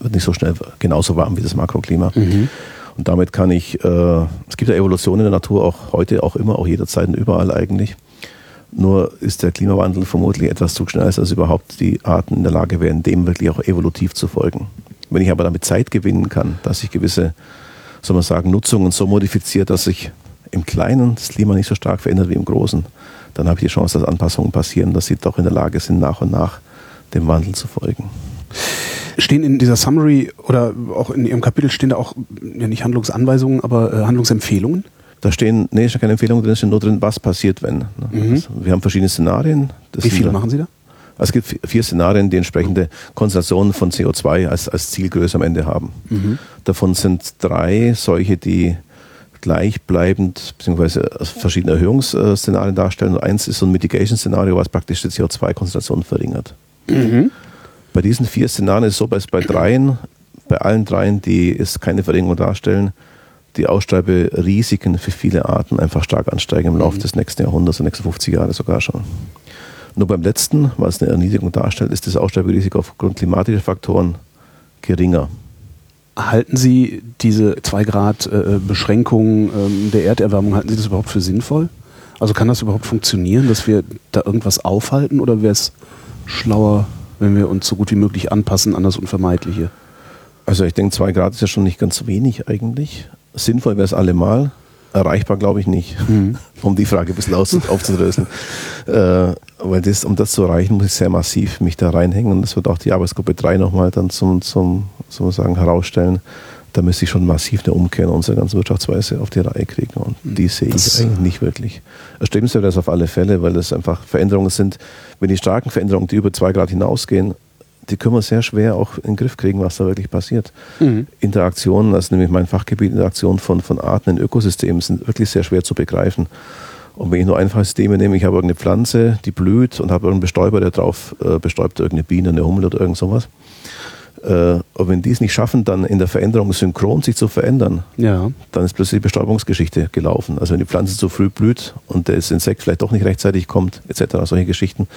wird nicht so schnell genauso warm wie das Makroklima. Mhm. Und damit kann ich, äh, es gibt ja Evolution in der Natur auch heute, auch immer, auch jederzeit und überall eigentlich. Nur ist der Klimawandel vermutlich etwas zu schnell, als überhaupt die Arten in der Lage wären, dem wirklich auch evolutiv zu folgen. Wenn ich aber damit Zeit gewinnen kann, dass ich gewisse, soll man sagen, Nutzungen so modifiziert, dass sich im Kleinen das Klima nicht so stark verändert wie im Großen, dann habe ich die Chance, dass Anpassungen passieren, dass sie doch in der Lage sind, nach und nach dem Wandel zu folgen. Stehen in dieser Summary oder auch in Ihrem Kapitel stehen da auch ja nicht Handlungsanweisungen, aber äh, Handlungsempfehlungen? Da stehen, nee, ist ja keine Empfehlung drin, es steht nur drin, was passiert, wenn. ne? Mhm. Also, wir haben verschiedene Szenarien. Das Wie viele da- machen Sie da? Also es gibt vi- vier Szenarien, die entsprechende Konzentrationen von CO2 als, als Zielgröße am Ende haben. Davon sind drei solche, die gleichbleibend bzw. verschiedene Erhöhungsszenarien darstellen. Und eins ist so ein Mitigation-Szenario, was praktisch die CO2-Konzentration verringert. Bei diesen vier Szenarien ist es so, bei, bei dreien, bei allen dreien, die es keine Verringerung darstellen, die Aussterberisiken für viele Arten einfach stark ansteigen im Laufe des nächsten Jahrhunderts, der nächsten 50 Jahre sogar schon. Nur beim letzten, was eine Erniedrigung darstellt, ist das Aussterberisiko aufgrund klimatischer Faktoren geringer. Halten Sie diese 2 Grad äh, Beschränkung ähm, der Erderwärmung, halten Sie das überhaupt für sinnvoll? Also kann das überhaupt funktionieren, dass wir da irgendwas aufhalten oder wäre es schlauer, wenn wir uns so gut wie möglich anpassen an das Unvermeidliche? Also ich denke, zwei Grad ist ja schon nicht ganz wenig eigentlich. Sinnvoll wäre es allemal. Erreichbar glaube ich nicht, um die Frage ein bisschen aufzudröseln. äh, weil das, um das zu erreichen, muss ich sehr massiv mich da reinhängen. Und das wird auch die Arbeitsgruppe 3 nochmal dann zum, zum sozusagen herausstellen. Da müsste ich schon massiv eine Umkehr in unserer ganzen Wirtschaftsweise auf die Reihe kriegen. Und die sehe ich Das- eigentlich nicht wirklich. Erstrebenswert das auf alle Fälle, weil das einfach Veränderungen sind. Wenn die starken Veränderungen, die über zwei Grad hinausgehen, die können wir sehr schwer auch in den Griff kriegen, was da wirklich passiert. Mhm. Interaktionen, das ist nämlich mein Fachgebiet, Interaktionen von, von Arten in Ökosystemen sind wirklich sehr schwer zu begreifen. Und wenn ich nur einfache Systeme nehme, ich habe irgendeine Pflanze, die blüht und habe irgendeinen Bestäuber, der drauf äh, bestäubt, irgendeine Biene, eine Hummel oder irgend sowas, Äh, und wenn die es nicht schaffen, dann in der Veränderung synchron sich zu verändern, Ja. dann ist plötzlich die Bestäubungsgeschichte gelaufen. Also wenn die Pflanze zu früh blüht und das Insekt vielleicht doch nicht rechtzeitig kommt, etc., solche Geschichten,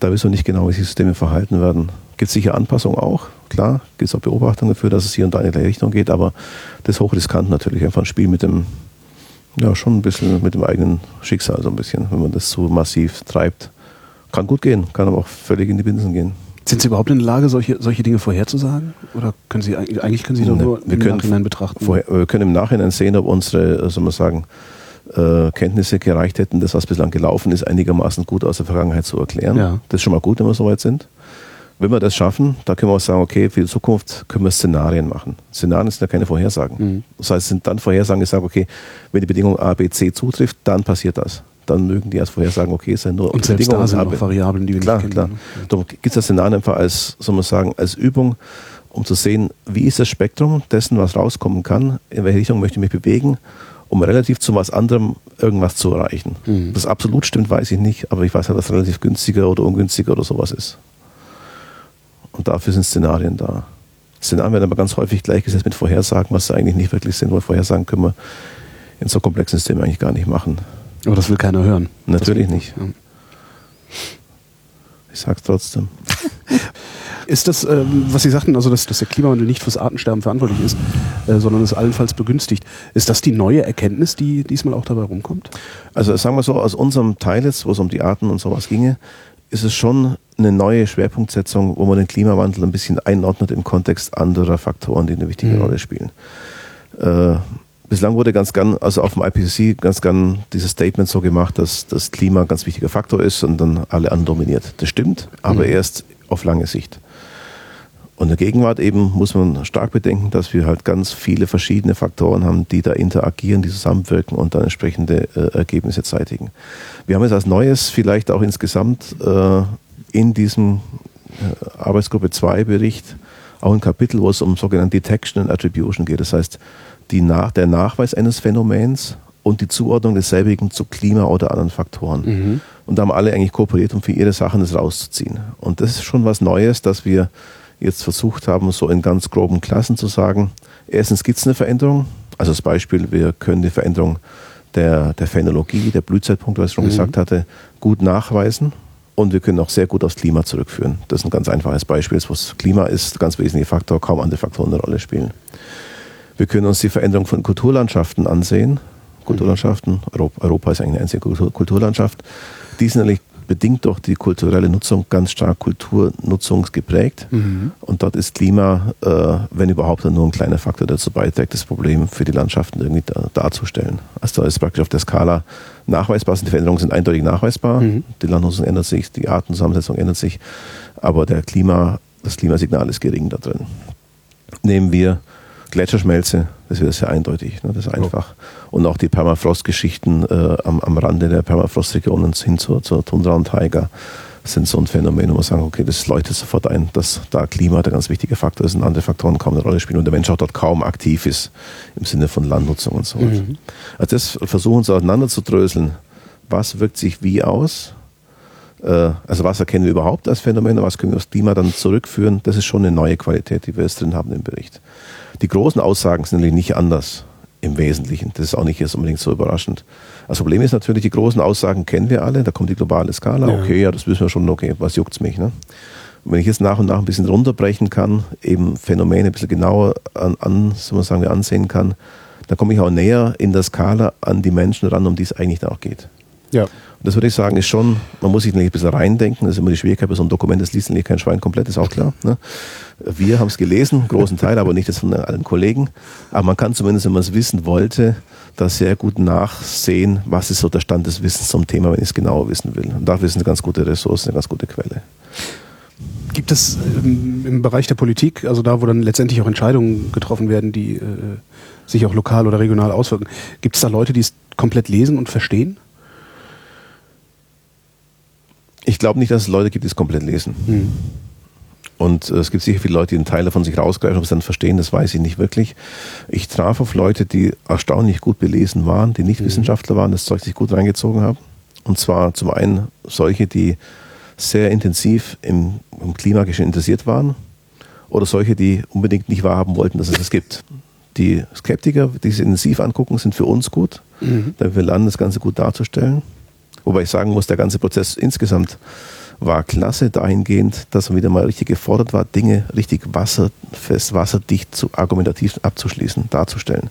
da wissen wir nicht genau, wie sich Systeme verhalten werden. Gibt es sicher Anpassungen auch, klar, gibt es auch Beobachtungen dafür, dass es hier und da in die gleiche Richtung geht, aber das ist hochriskant natürlich, einfach ein Spiel mit dem, ja, schon ein bisschen mit dem eigenen Schicksal so ein bisschen, wenn man das so massiv treibt. Kann gut gehen, kann aber auch völlig in die Binsen gehen. Sind Sie überhaupt in der Lage, solche, solche Dinge vorherzusagen? Oder können Sie eigentlich können Sie doch nur wir im können Nachhinein betrachten? Vorher, wir können im Nachhinein sehen, ob unsere, äh, soll man sagen, äh, Kenntnisse gereicht hätten, das, was bislang gelaufen ist, einigermaßen gut aus der Vergangenheit zu erklären. Ja. Das ist schon mal gut, wenn wir so weit sind. Wenn wir das schaffen, da können wir auch sagen, okay, für die Zukunft können wir Szenarien machen. Szenarien sind ja keine Vorhersagen. Mhm. Das heißt, es sind dann Vorhersagen, die sagen, okay, wenn die Bedingung A, B, C zutrifft, dann passiert das. Dann mögen die als Vorhersagen, okay, es sind nur Und selbst da sind noch. Variablen, die wir Klar, nicht kennen. klar. ne? Darum gibt es das Szenario einfach als, soll man sagen, als Übung, um zu sehen, wie ist das Spektrum dessen, was rauskommen kann, in welche Richtung möchte ich mich bewegen, um relativ zu was anderem irgendwas zu erreichen. Mhm. Das absolut stimmt, weiß ich nicht, aber ich weiß halt, was relativ günstiger oder ungünstiger oder sowas ist. Und dafür sind Szenarien da. Szenarien werden aber ganz häufig gleichgesetzt mit Vorhersagen, was sie eigentlich nicht wirklich sind, weil Vorhersagen können wir in so komplexen Systemen eigentlich gar nicht machen. Aber das will keiner hören. Natürlich das, nicht. Ja. Ich sag's trotzdem. Ist das, ähm, was Sie sagten, also dass, dass der Klimawandel nicht fürs Artensterben verantwortlich ist, äh, sondern es allenfalls begünstigt, ist das die neue Erkenntnis, die diesmal auch dabei rumkommt? Also sagen wir so, aus unserem Teil jetzt, wo es um die Arten und sowas ginge, ist es schon eine neue Schwerpunktsetzung, wo man den Klimawandel ein bisschen einordnet im Kontext anderer Faktoren, die eine wichtige Mhm. Rolle spielen. Äh, bislang wurde ganz gern, also auf dem IPCC ganz gern dieses Statement so gemacht, dass das Klima ein ganz wichtiger Faktor ist und dann alle anderen dominiert. Das stimmt, aber Mhm. erst auf lange Sicht. Und in der Gegenwart eben muss man stark bedenken, dass wir halt ganz viele verschiedene Faktoren haben, die da interagieren, die zusammenwirken und dann entsprechende äh, Ergebnisse zeitigen. Wir haben jetzt als Neues vielleicht auch insgesamt äh, in diesem äh, Arbeitsgruppe 2 Bericht auch ein Kapitel, wo es um sogenannte Detection and Attribution geht. Das heißt, nach, der Nachweis eines Phänomens und die Zuordnung desselbigen zu Klima oder anderen Faktoren. Mhm. Und da haben alle eigentlich kooperiert, um für ihre Sachen das rauszuziehen. Und das ist schon was Neues, dass wir jetzt versucht haben, so in ganz groben Klassen zu sagen, erstens gibt es eine Veränderung. Also das Beispiel, wir können die Veränderung der, der Phänologie, der Blühzeitpunkt, was ich schon Mhm. gesagt hatte, gut nachweisen. Und wir können auch sehr gut aufs Klima zurückführen. Das ist ein ganz einfaches Beispiel, wo das Klima ist, ganz wesentlicher Faktor, kaum andere Faktoren eine Rolle spielen. Wir können uns die Veränderung von Kulturlandschaften ansehen. Kulturlandschaften, Europa, Europa ist eigentlich eine einzige Kultur, Kulturlandschaft. Die sind natürlich bedingt durch die kulturelle Nutzung ganz stark kulturnutzungsgeprägt. Mhm. Und dort ist Klima, äh, wenn überhaupt, nur ein kleiner Faktor, dazu beiträgt, das Problem für die Landschaften irgendwie da, darzustellen. Also da ist praktisch auf der Skala nachweisbar, die Veränderungen sind eindeutig nachweisbar. Mhm. Die Landnutzung ändert sich, die Artenzusammensetzung ändert sich, aber der Klima, das Klimasignal ist gering da drin. Nehmen wir Gletscherschmelze, das wird sehr eindeutig, ne? das ist einfach. Und auch die Permafrost-Geschichten äh, am, am Rande der Permafrostregionen hin zur, zur Tundra und Taiga sind so ein Phänomen, wo wir sagen, okay, das leuchtet sofort ein, dass da Klima der ganz wichtige Faktor ist und andere Faktoren kaum eine Rolle spielen und der Mensch auch dort kaum aktiv ist im Sinne von Landnutzung und so weiter. Mhm. Also das versuchen sie auseinanderzudröseln. Was wirkt sich wie aus? Äh, Also was erkennen wir überhaupt als Phänomen, was können wir aufs Klima dann zurückführen? Das ist schon eine neue Qualität, die wir jetzt drin haben im Bericht. Die großen Aussagen sind natürlich nicht anders im Wesentlichen. Das ist auch nicht jetzt unbedingt so überraschend. Das Problem ist natürlich, die großen Aussagen kennen wir alle. Da kommt die globale Skala. Ja. Okay, ja, das wissen wir schon. Okay, was juckt's mich? Ne? Und wenn ich jetzt nach und nach ein bisschen runterbrechen kann, eben Phänomene ein bisschen genauer an, an man sagen, ansehen kann, dann komme ich auch näher in der Skala an die Menschen ran, um die es eigentlich auch geht. Ja. Das würde ich sagen, ist schon, man muss sich ein bisschen reindenken. Das ist immer die Schwierigkeit bei so einem Dokument, das liest nämlich kein Schwein komplett, ist auch klar. Ne? Wir haben es gelesen, großen Teil, aber nicht das von allen Kollegen. Aber man kann zumindest, wenn man es wissen wollte, da sehr gut nachsehen, was ist so der Stand des Wissens zum Thema, wenn ich es genauer wissen will. Und dafür ist eine ganz gute Ressource, eine ganz gute Quelle. Gibt es ähm, im Bereich der Politik, also da, wo dann letztendlich auch Entscheidungen getroffen werden, die äh, sich auch lokal oder regional auswirken, gibt es da Leute, die es komplett lesen und verstehen? Ich glaube nicht, dass es Leute gibt, die es komplett lesen. Hm. Und äh, es gibt sicher viele Leute, die einen Teil davon sich rausgreifen, ob sie dann verstehen, das weiß ich nicht wirklich. Ich traf auf Leute, die erstaunlich gut belesen waren, die nicht Mhm. Wissenschaftler waren, das Zeug sich gut reingezogen haben. Und zwar zum einen solche, die sehr intensiv im, im Klimageschehen interessiert waren oder solche, die unbedingt nicht wahrhaben wollten, dass es es gibt. Die Skeptiker, die es intensiv angucken, sind für uns gut, mhm. damit wir lernen, das Ganze gut darzustellen. Wobei ich sagen muss, der ganze Prozess insgesamt war klasse dahingehend, dass man wieder mal richtig gefordert war, Dinge richtig wasserfest, wasserdicht zu argumentativ abzuschließen, darzustellen.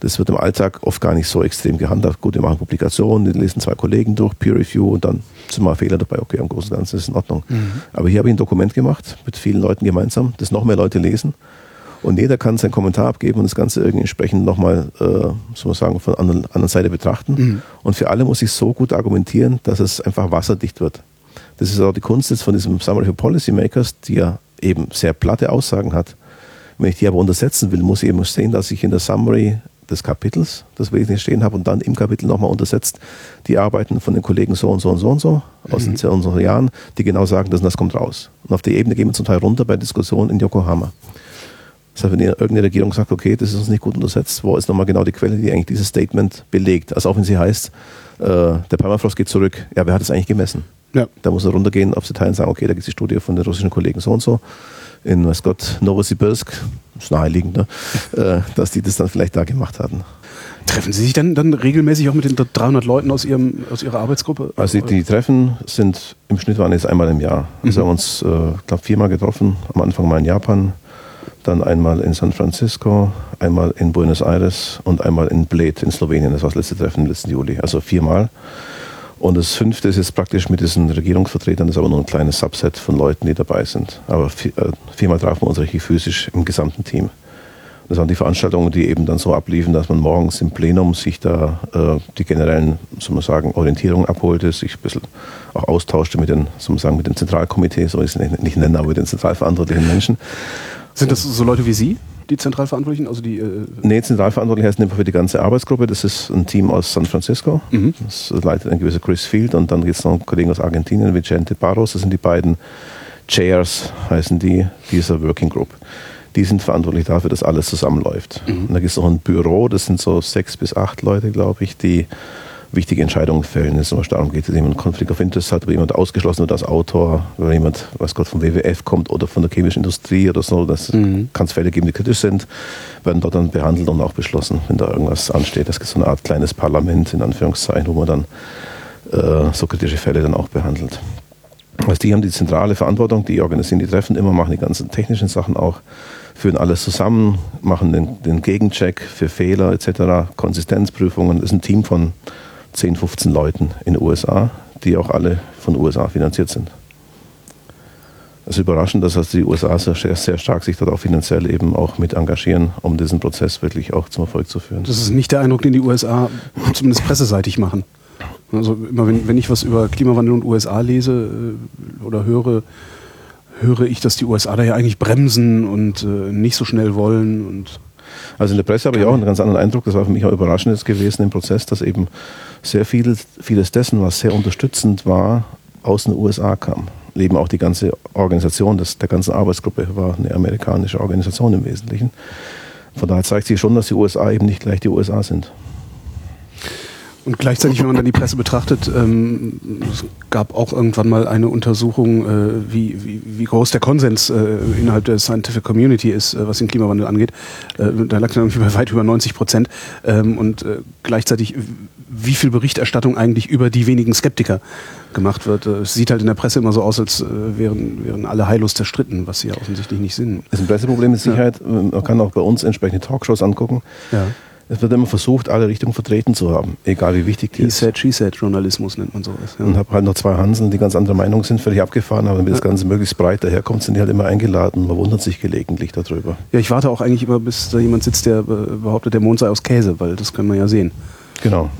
Das wird im Alltag oft gar nicht so extrem gehandhabt. Gut, wir machen Publikationen, die lesen zwei Kollegen durch, Peer Review und dann sind mal Fehler dabei. Okay, im Großen und Ganzen ist es in Ordnung. Mhm. Aber hier habe ich ein Dokument gemacht mit vielen Leuten gemeinsam, das noch mehr Leute lesen. Und jeder kann seinen Kommentar abgeben und das Ganze irgendwie entsprechend nochmal, äh, soll man sagen, von der anderen, Seite betrachten. Mhm. Und für alle muss ich so gut argumentieren, dass es einfach wasserdicht wird. Das ist auch die Kunst jetzt von diesem Summary for Policymakers, die ja eben sehr platte Aussagen hat. Wenn ich die aber untersetzen will, muss ich eben sehen, dass ich in der Summary des Kapitels das Wesentliche stehen habe und dann im Kapitel nochmal untersetzt die Arbeiten von den Kollegen so und so und so und so aus mhm. den unseren Jahren, die genau sagen, dass das kommt raus. Und auf die Ebene gehen wir zum Teil runter bei Diskussionen in Yokohama. Das heißt, wenn irgendeine Regierung sagt, okay, das ist uns nicht gut untersetzt, wo ist nochmal genau die Quelle, die eigentlich dieses Statement belegt? Also auch wenn sie heißt, äh, der Permafrost geht zurück, ja, wer hat es eigentlich gemessen? Ja. Da muss er runtergehen aufs Detail und sagen, okay, da gibt es die Studie von den russischen Kollegen so und so in, weiß Gott, Novosibirsk, ist naheliegend, ne? äh, dass die das dann vielleicht da gemacht hatten. Treffen Sie sich dann, dann regelmäßig auch mit den 300 Leuten aus, Ihrem, aus Ihrer Arbeitsgruppe? Also die, die Treffen sind, im Schnitt waren jetzt einmal im Jahr. Also mhm. haben uns, äh, glaube viermal getroffen. Am Anfang mal in Japan, dann einmal in San Francisco, einmal in Buenos Aires und einmal in Bled in Slowenien. Das war das letzte Treffen im letzten Juli. Also viermal. Und das fünfte ist jetzt praktisch mit diesen Regierungsvertretern, das ist aber nur ein kleines Subset von Leuten, die dabei sind. Aber vier, äh, viermal trafen wir uns richtig physisch im gesamten Team. Das waren die Veranstaltungen, die eben dann so abliefen, dass man morgens im Plenum sich da äh, die generellen, soll Orientierungen abholte, sich ein bisschen auch austauschte mit den, soll mit dem Zentralkomitee, so ist es nicht nennen, aber mit den zentralverantwortlichen Menschen. Sind das so Leute wie Sie? die Zentralverantwortlichen? Also die, äh nee, Zentralverantwortlich heißt nicht für die ganze Arbeitsgruppe. Das ist ein Team aus San Francisco. Mhm. Das leitet ein gewisser Chris Field und dann gibt es noch einen Kollegen aus Argentinien, Vicente Barros. Das sind die beiden Chairs, heißen die, dieser Working Group. Die sind verantwortlich dafür, dass alles zusammenläuft. Mhm. Und da gibt es noch ein Büro, das sind so sechs bis acht Leute, glaube ich, die wichtige Entscheidungen fällen. Wenn es zum Beispiel darum geht, dass jemand einen Konflikt of Interest hat, wo jemand ausgeschlossen wird als Autor, wenn jemand, was Gott, vom WWF kommt oder von der chemischen Industrie oder so, das mhm. kann es Fälle geben, die kritisch sind, werden dort dann behandelt und auch beschlossen, wenn da irgendwas ansteht. Das ist so eine Art kleines Parlament, in Anführungszeichen, wo man dann äh, so kritische Fälle dann auch behandelt. Also die haben die zentrale Verantwortung, die organisieren die Treffen immer, machen die ganzen technischen Sachen auch, führen alles zusammen, machen den, den Gegencheck für Fehler etc., Konsistenzprüfungen. Das ist ein Team von 10, 15 Leuten in den USA, die auch alle von den USA finanziert sind. Es ist überraschend, dass also die USA sehr, sehr stark sich dort auch finanziell eben auch mit engagieren, um diesen Prozess wirklich auch zum Erfolg zu führen. Das ist nicht der Eindruck, den die USA zumindest presseseitig machen. Also immer wenn, wenn ich was über Klimawandel und USA lese äh, oder höre, höre ich, dass die USA da ja eigentlich bremsen und äh, nicht so schnell wollen und also in der Presse habe ich auch einen ganz anderen Eindruck, das war für mich auch überraschend gewesen im Prozess, dass eben sehr viel, vieles dessen, was sehr unterstützend war, aus den USA kam. Eben auch die ganze Organisation des, der ganzen Arbeitsgruppe war eine amerikanische Organisation im Wesentlichen. Von daher zeigt sich schon, dass die USA eben nicht gleich die USA sind. Und gleichzeitig, wenn man dann die Presse betrachtet, ähm, es gab auch irgendwann mal eine Untersuchung, äh, wie, wie, wie, groß der Konsens äh, innerhalb der Scientific Community ist, äh, was den Klimawandel angeht. Äh, da lag dann irgendwie bei weit über 90 Prozent. Ähm, und äh, gleichzeitig, wie viel Berichterstattung eigentlich über die wenigen Skeptiker gemacht wird. Äh, es sieht halt in der Presse immer so aus, als wären, wären alle heillos zerstritten, was sie ja offensichtlich nicht sind. Das ist ein Presseproblem mit Sicherheit. Ja. Man kann auch bei uns entsprechende Talkshows angucken. Ja es wird immer versucht, alle Richtungen vertreten zu haben, egal wie wichtig die He ist. said, she said Journalismus nennt man sowas. Ja. Und habe halt noch zwei Hanseln, die ganz anderer Meinung sind, völlig abgefahren, aber wenn ja. das Ganze möglichst breit daherkommt, sind die halt immer eingeladen. Man wundert sich gelegentlich darüber. Ja, ich warte auch eigentlich immer, bis da jemand sitzt, der behauptet, der Mond sei aus Käse, weil das können wir ja sehen. Genau.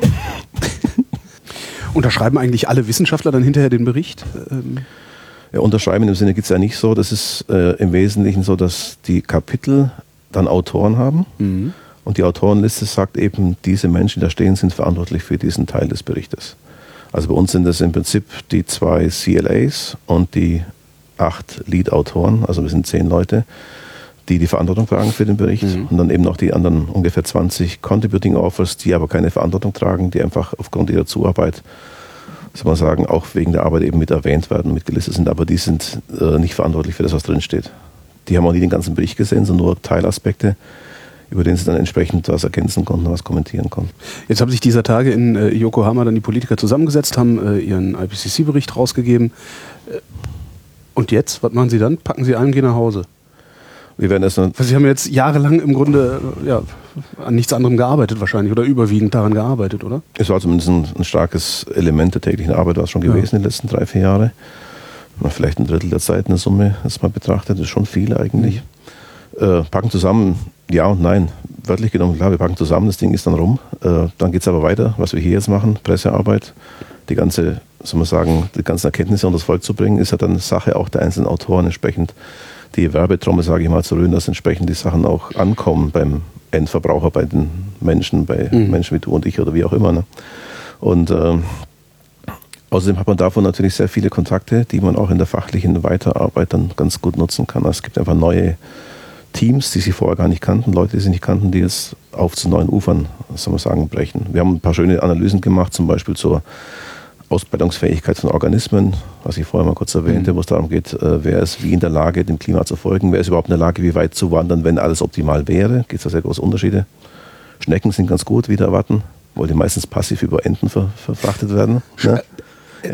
Unterschreiben eigentlich alle Wissenschaftler dann hinterher den Bericht? Ähm ja, unterschreiben dem Sinne gibt es ja nicht so. Das ist äh, im Wesentlichen so, dass die Kapitel dann Autoren haben. Mhm. Und die Autorenliste sagt eben, diese Menschen, die da stehen, sind verantwortlich für diesen Teil des Berichtes. Also bei uns sind das im Prinzip die zwei CLAs und die acht Lead-Autoren, also wir sind zehn Leute, die die Verantwortung tragen für den Bericht. Mhm. Und dann eben noch die anderen ungefähr 20 Contributing Authors, die aber keine Verantwortung tragen, die einfach aufgrund ihrer Zuarbeit soll man sagen, auch wegen der Arbeit eben mit erwähnt werden, mitgelistet sind, aber die sind äh, nicht verantwortlich für das, was drinsteht. Die haben auch nie den ganzen Bericht gesehen, sondern nur Teilaspekte, über den sie dann entsprechend was ergänzen konnten, was kommentieren konnten. Jetzt haben sich dieser Tage in äh, Yokohama dann die Politiker zusammengesetzt, haben äh, ihren IPCC-Bericht rausgegeben. Äh, und jetzt, was machen sie dann? Packen sie ein und gehen nach Hause. Wir werden das dann. Sie haben jetzt jahrelang im Grunde äh, ja, an nichts anderem gearbeitet wahrscheinlich oder überwiegend daran gearbeitet, oder? Es war zumindest ein, ein starkes Element der täglichen Arbeit, war es schon gewesen ja. in den letzten drei, vier Jahren. Vielleicht ein Drittel der Zeit in der Summe, das mal betrachtet, ist schon viel eigentlich. Äh, packen zusammen, ja und nein. Wörtlich genommen, klar, wir packen zusammen, das Ding ist dann rum. Äh, dann geht es aber weiter, was wir hier jetzt machen, Pressearbeit, die ganze, soll man sagen, die ganzen Erkenntnisse unter das Volk zu bringen, ist ja dann Sache auch der einzelnen Autoren entsprechend die Werbetrommel, sage ich mal, zu rühren, dass entsprechend die Sachen auch ankommen beim Endverbraucher, bei den Menschen, bei mhm. Menschen wie du und ich oder wie auch immer. Ne? Und äh, außerdem hat man davon natürlich sehr viele Kontakte, die man auch in der fachlichen Weiterarbeit dann ganz gut nutzen kann. Also es gibt einfach neue Teams, die sie vorher gar nicht kannten, Leute, die sie nicht kannten, die jetzt auf zu neuen Ufern, soll man sagen, brechen. Wir haben ein paar schöne Analysen gemacht, zum Beispiel zur Ausbreitungsfähigkeit von Organismen, was ich vorher mal kurz erwähnte, mhm. wo es darum geht, äh, wer ist wie in der Lage, dem Klima zu folgen, wer ist überhaupt in der Lage, wie weit zu wandern, wenn alles optimal wäre. Gibt es da sehr große Unterschiede. Schnecken sind ganz gut, wieder erwarten, weil die meistens passiv über Enten ver verfrachtet werden. Ne?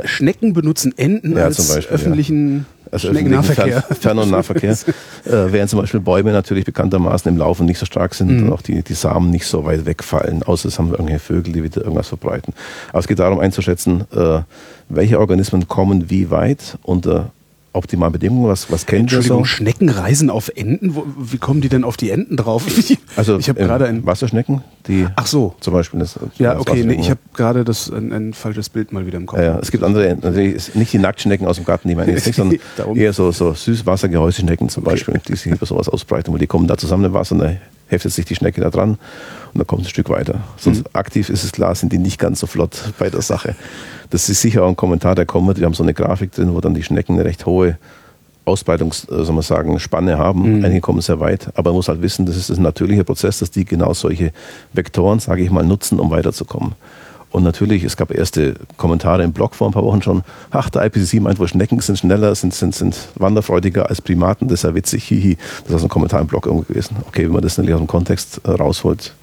Schnecken benutzen Enten ja, als Beispiel, öffentlichen ja also Schneckennahverkehr. Fern- und Nahverkehr. äh, während zum Beispiel Bäume natürlich bekanntermaßen im Laufen nicht so stark sind mhm. und auch die, die Samen nicht so weit wegfallen, außer es haben irgendwelche Vögel, die wieder irgendwas verbreiten. Aber es geht darum einzuschätzen, äh, welche Organismen kommen wie weit unter optimalen Bedingungen? Was, was kennt Entschuldigung, so? Schnecken reisen auf Enten? Wo, wie kommen die denn auf die Enten drauf? also ich habe gerade ein Wasserschnecken, die Ach so. zum Beispiel das, Ja, das okay, nee, ich habe gerade das ein, ein, falsches Bild mal wieder im Kopf. Ja, es gibt andere, natürlich nicht die Nacktschnecken aus dem Garten, die meine ich nicht, sondern eher so, so Süßwassergehäuseschnecken zum Beispiel, die sich über sowas ausbreiten, wo die kommen da zusammen im Wasser und da heftet sich die Schnecke da dran und dann kommt ein Stück weiter. Sonst mhm. aktiv ist es klar, sind die nicht ganz so flott bei der Sache. Das ist sicher auch ein Kommentar, der kommt. Wir haben so eine Grafik drin, wo dann die Schnecken eine recht hohe Ausbreitungs, äh, soll man sagen, Spanne haben. Mhm. Einige kommen sehr weit, aber man muss halt wissen, das ist ein natürlicher Prozess, dass die genau solche Vektoren, sage ich mal, nutzen, um weiterzukommen. Und natürlich, es gab erste Kommentare im Blog vor ein paar Wochen schon. Ach, der IPCC meint wohl, Schnecken sind schneller, sind, sind, sind wanderfreudiger als Primaten. Das ist ja witzig. Hihi. Das ist ein Kommentar im Blog irgendwo gewesen. Okay, wenn man das natürlich aus dem Kontext äh, rausholt,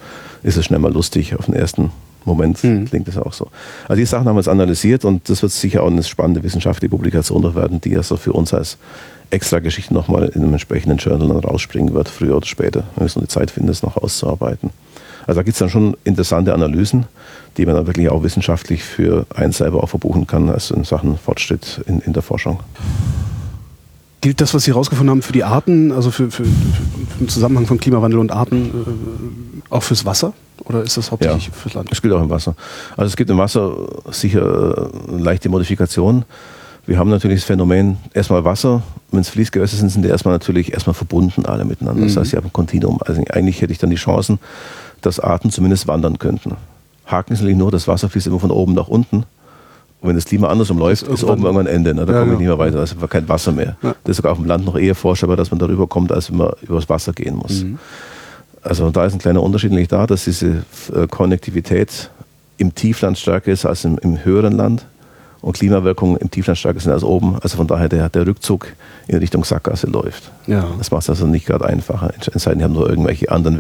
ist es schnell mal lustig auf den ersten Moment mhm. klingt das auch so. Also die Sachen haben wir jetzt analysiert und das wird sicher auch eine spannende wissenschaftliche Publikation noch werden, die also für uns als extra Geschichte nochmal in einem entsprechenden Journal dann rausspringen wird, früher oder später. Wir müssen die Zeit finden, das noch auszuarbeiten. Also da gibt es dann schon interessante Analysen, die man dann wirklich auch wissenschaftlich für einen selber auch verbuchen kann, also in Sachen Fortschritt in, in der Forschung. Gilt das, was Sie herausgefunden haben, für die Arten, also für, für, für im Zusammenhang von Klimawandel und Arten, äh, auch fürs Wasser? Oder ist das hauptsächlich ja, fürs Land? Es gilt auch im Wasser. Also es gibt im Wasser sicher äh, leichte Modifikationen. Wir haben natürlich das Phänomen, erstmal Wasser, wenn es Fließgewässer sind, sind die erstmal natürlich erstmal verbunden alle miteinander. Das mhm. heißt, sie haben ein Kontinuum. Also eigentlich hätte ich dann die Chancen, dass Arten zumindest wandern könnten. Haken ist natürlich nur, das Wasser fließt immer von oben nach unten. Und wenn das Klima andersrum läuft, ist, ist oben irgendwann Ende. Ne? Da ja, komme ich nicht mehr weiter. Da ist kein Wasser mehr. Ja. Das ist sogar auf dem Land noch eher vorstellbar, dass man darüber kommt, als wenn man übers Wasser gehen muss. Mhm. Also da ist ein kleiner Unterschied nämlich da, dass diese äh, Konnektivität im Tiefland stärker ist als im, im höheren Land und Klimawirkungen im Tiefland stärker sind als oben. Also von daher der, der Rückzug in Richtung Sackgasse läuft. Ja. Das macht es also nicht gerade einfacher. Denn, haben nur irgendwelche anderen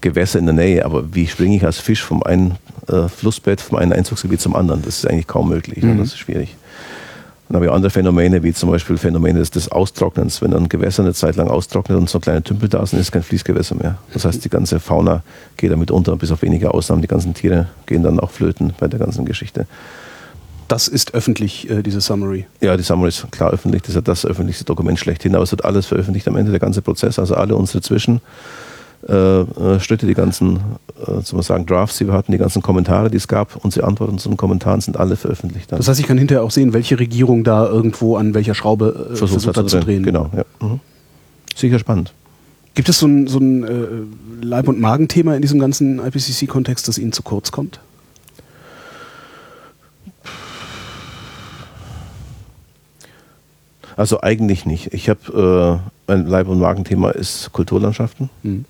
Gewässer in der Nähe. Aber wie springe ich als Fisch vom einen äh, Flussbett, vom einen Einzugsgebiet zum anderen? Das ist eigentlich kaum möglich. Mhm. Das ist schwierig. Dann habe ich andere Phänomene, wie zum Beispiel Phänomene des, des Austrocknens. Wenn ein Gewässer eine Zeit lang austrocknet und so kleine Tümpel da sind, ist kein Fließgewässer mehr. Das heißt, die ganze Fauna geht damit unter, bis auf wenige Ausnahmen. Die ganzen Tiere gehen dann auch flöten bei der ganzen Geschichte. Das ist öffentlich, äh, diese Summary. Ja, die Summary ist klar öffentlich. Das ist ja das öffentlichste Dokument schlechthin. Aber es wird alles veröffentlicht am Ende, der ganze Prozess. Also alle unsere Zwischenschritte, äh, die ganzen, äh, soll man sagen, Drafts, die wir hatten, die ganzen Kommentare, die es gab, unsere Antworten zu den Kommentaren sind alle veröffentlicht. Dann. Das heißt, ich kann hinterher auch sehen, welche Regierung da irgendwo an welcher Schraube äh, versucht, versucht hat zu drehen. Genau, ja. Mhm. Sicher spannend. Gibt es so ein, so ein äh, Leib- und Magenthema in diesem ganzen IPCC-Kontext, das Ihnen zu kurz kommt? Also eigentlich nicht. Ich habe äh, mein Leib- und Magenthema ist Kulturlandschaften. Mhm.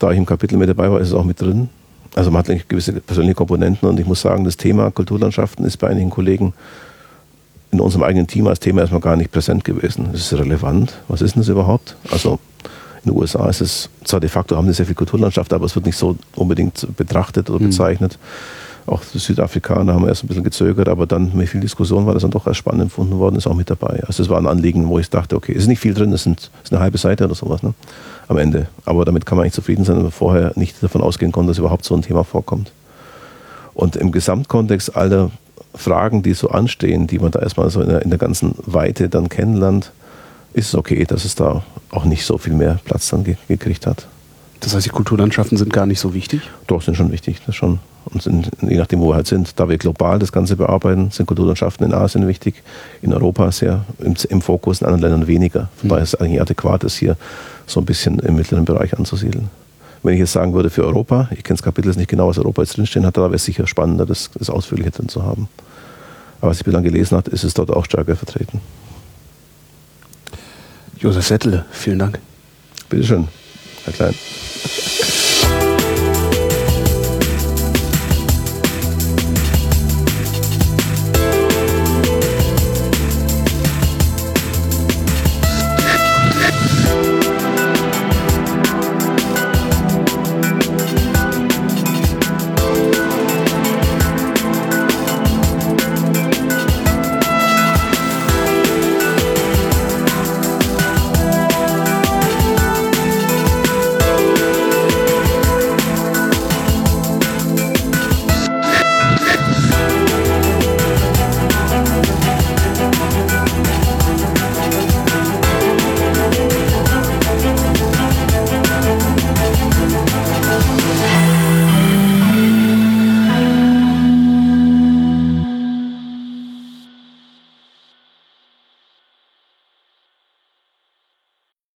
Da ich im Kapitel mit dabei war, ist es auch mit drin. Also man hat gewisse persönliche Komponenten und ich muss sagen, das Thema Kulturlandschaften ist bei einigen Kollegen in unserem eigenen Team als Thema erstmal gar nicht präsent gewesen. Das ist relevant. Was ist denn das überhaupt? Also in den USA ist es zwar de facto haben sie sehr viel Kulturlandschaft, aber es wird nicht so unbedingt betrachtet oder mhm. Auch die Südafrikaner haben erst ein bisschen gezögert, aber dann mit viel Diskussion war das dann doch als spannend empfunden worden, ist auch mit dabei. Also es war ein Anliegen, wo ich dachte, okay, es ist nicht viel drin, es ist eine halbe Seite oder sowas ne, am Ende. Aber damit kann man nicht zufrieden sein, wenn man vorher nicht davon ausgehen konnte, dass überhaupt so ein Thema vorkommt. Und im Gesamtkontext aller Fragen, die so anstehen, die man da erstmal so in der, in der ganzen Weite dann kennenlernt, ist es okay, dass es da auch nicht so viel mehr Platz dann ge gekriegt hat. Das heißt, die Kulturlandschaften sind gar nicht so wichtig? Doch, sind schon wichtig, das schon. Und sind, je nachdem, wo wir halt sind, da wir global das Ganze bearbeiten, sind Kulturlandschaften in Asien wichtig, in Europa sehr im, im Fokus, in anderen Ländern weniger. Von mhm. daher ist es eigentlich adäquat, das hier so ein bisschen im mittleren Bereich anzusiedeln. Wenn ich jetzt sagen würde für Europa, ich kenne das Kapitel jetzt nicht genau, was Europa jetzt drinstehen hat, da wäre es sicher spannender, das, das ausführlicher drin zu haben. Aber was ich bislang gelesen habe, ist es dort auch stärker vertreten. Josef Settle, vielen Dank. Bitteschön, That's right.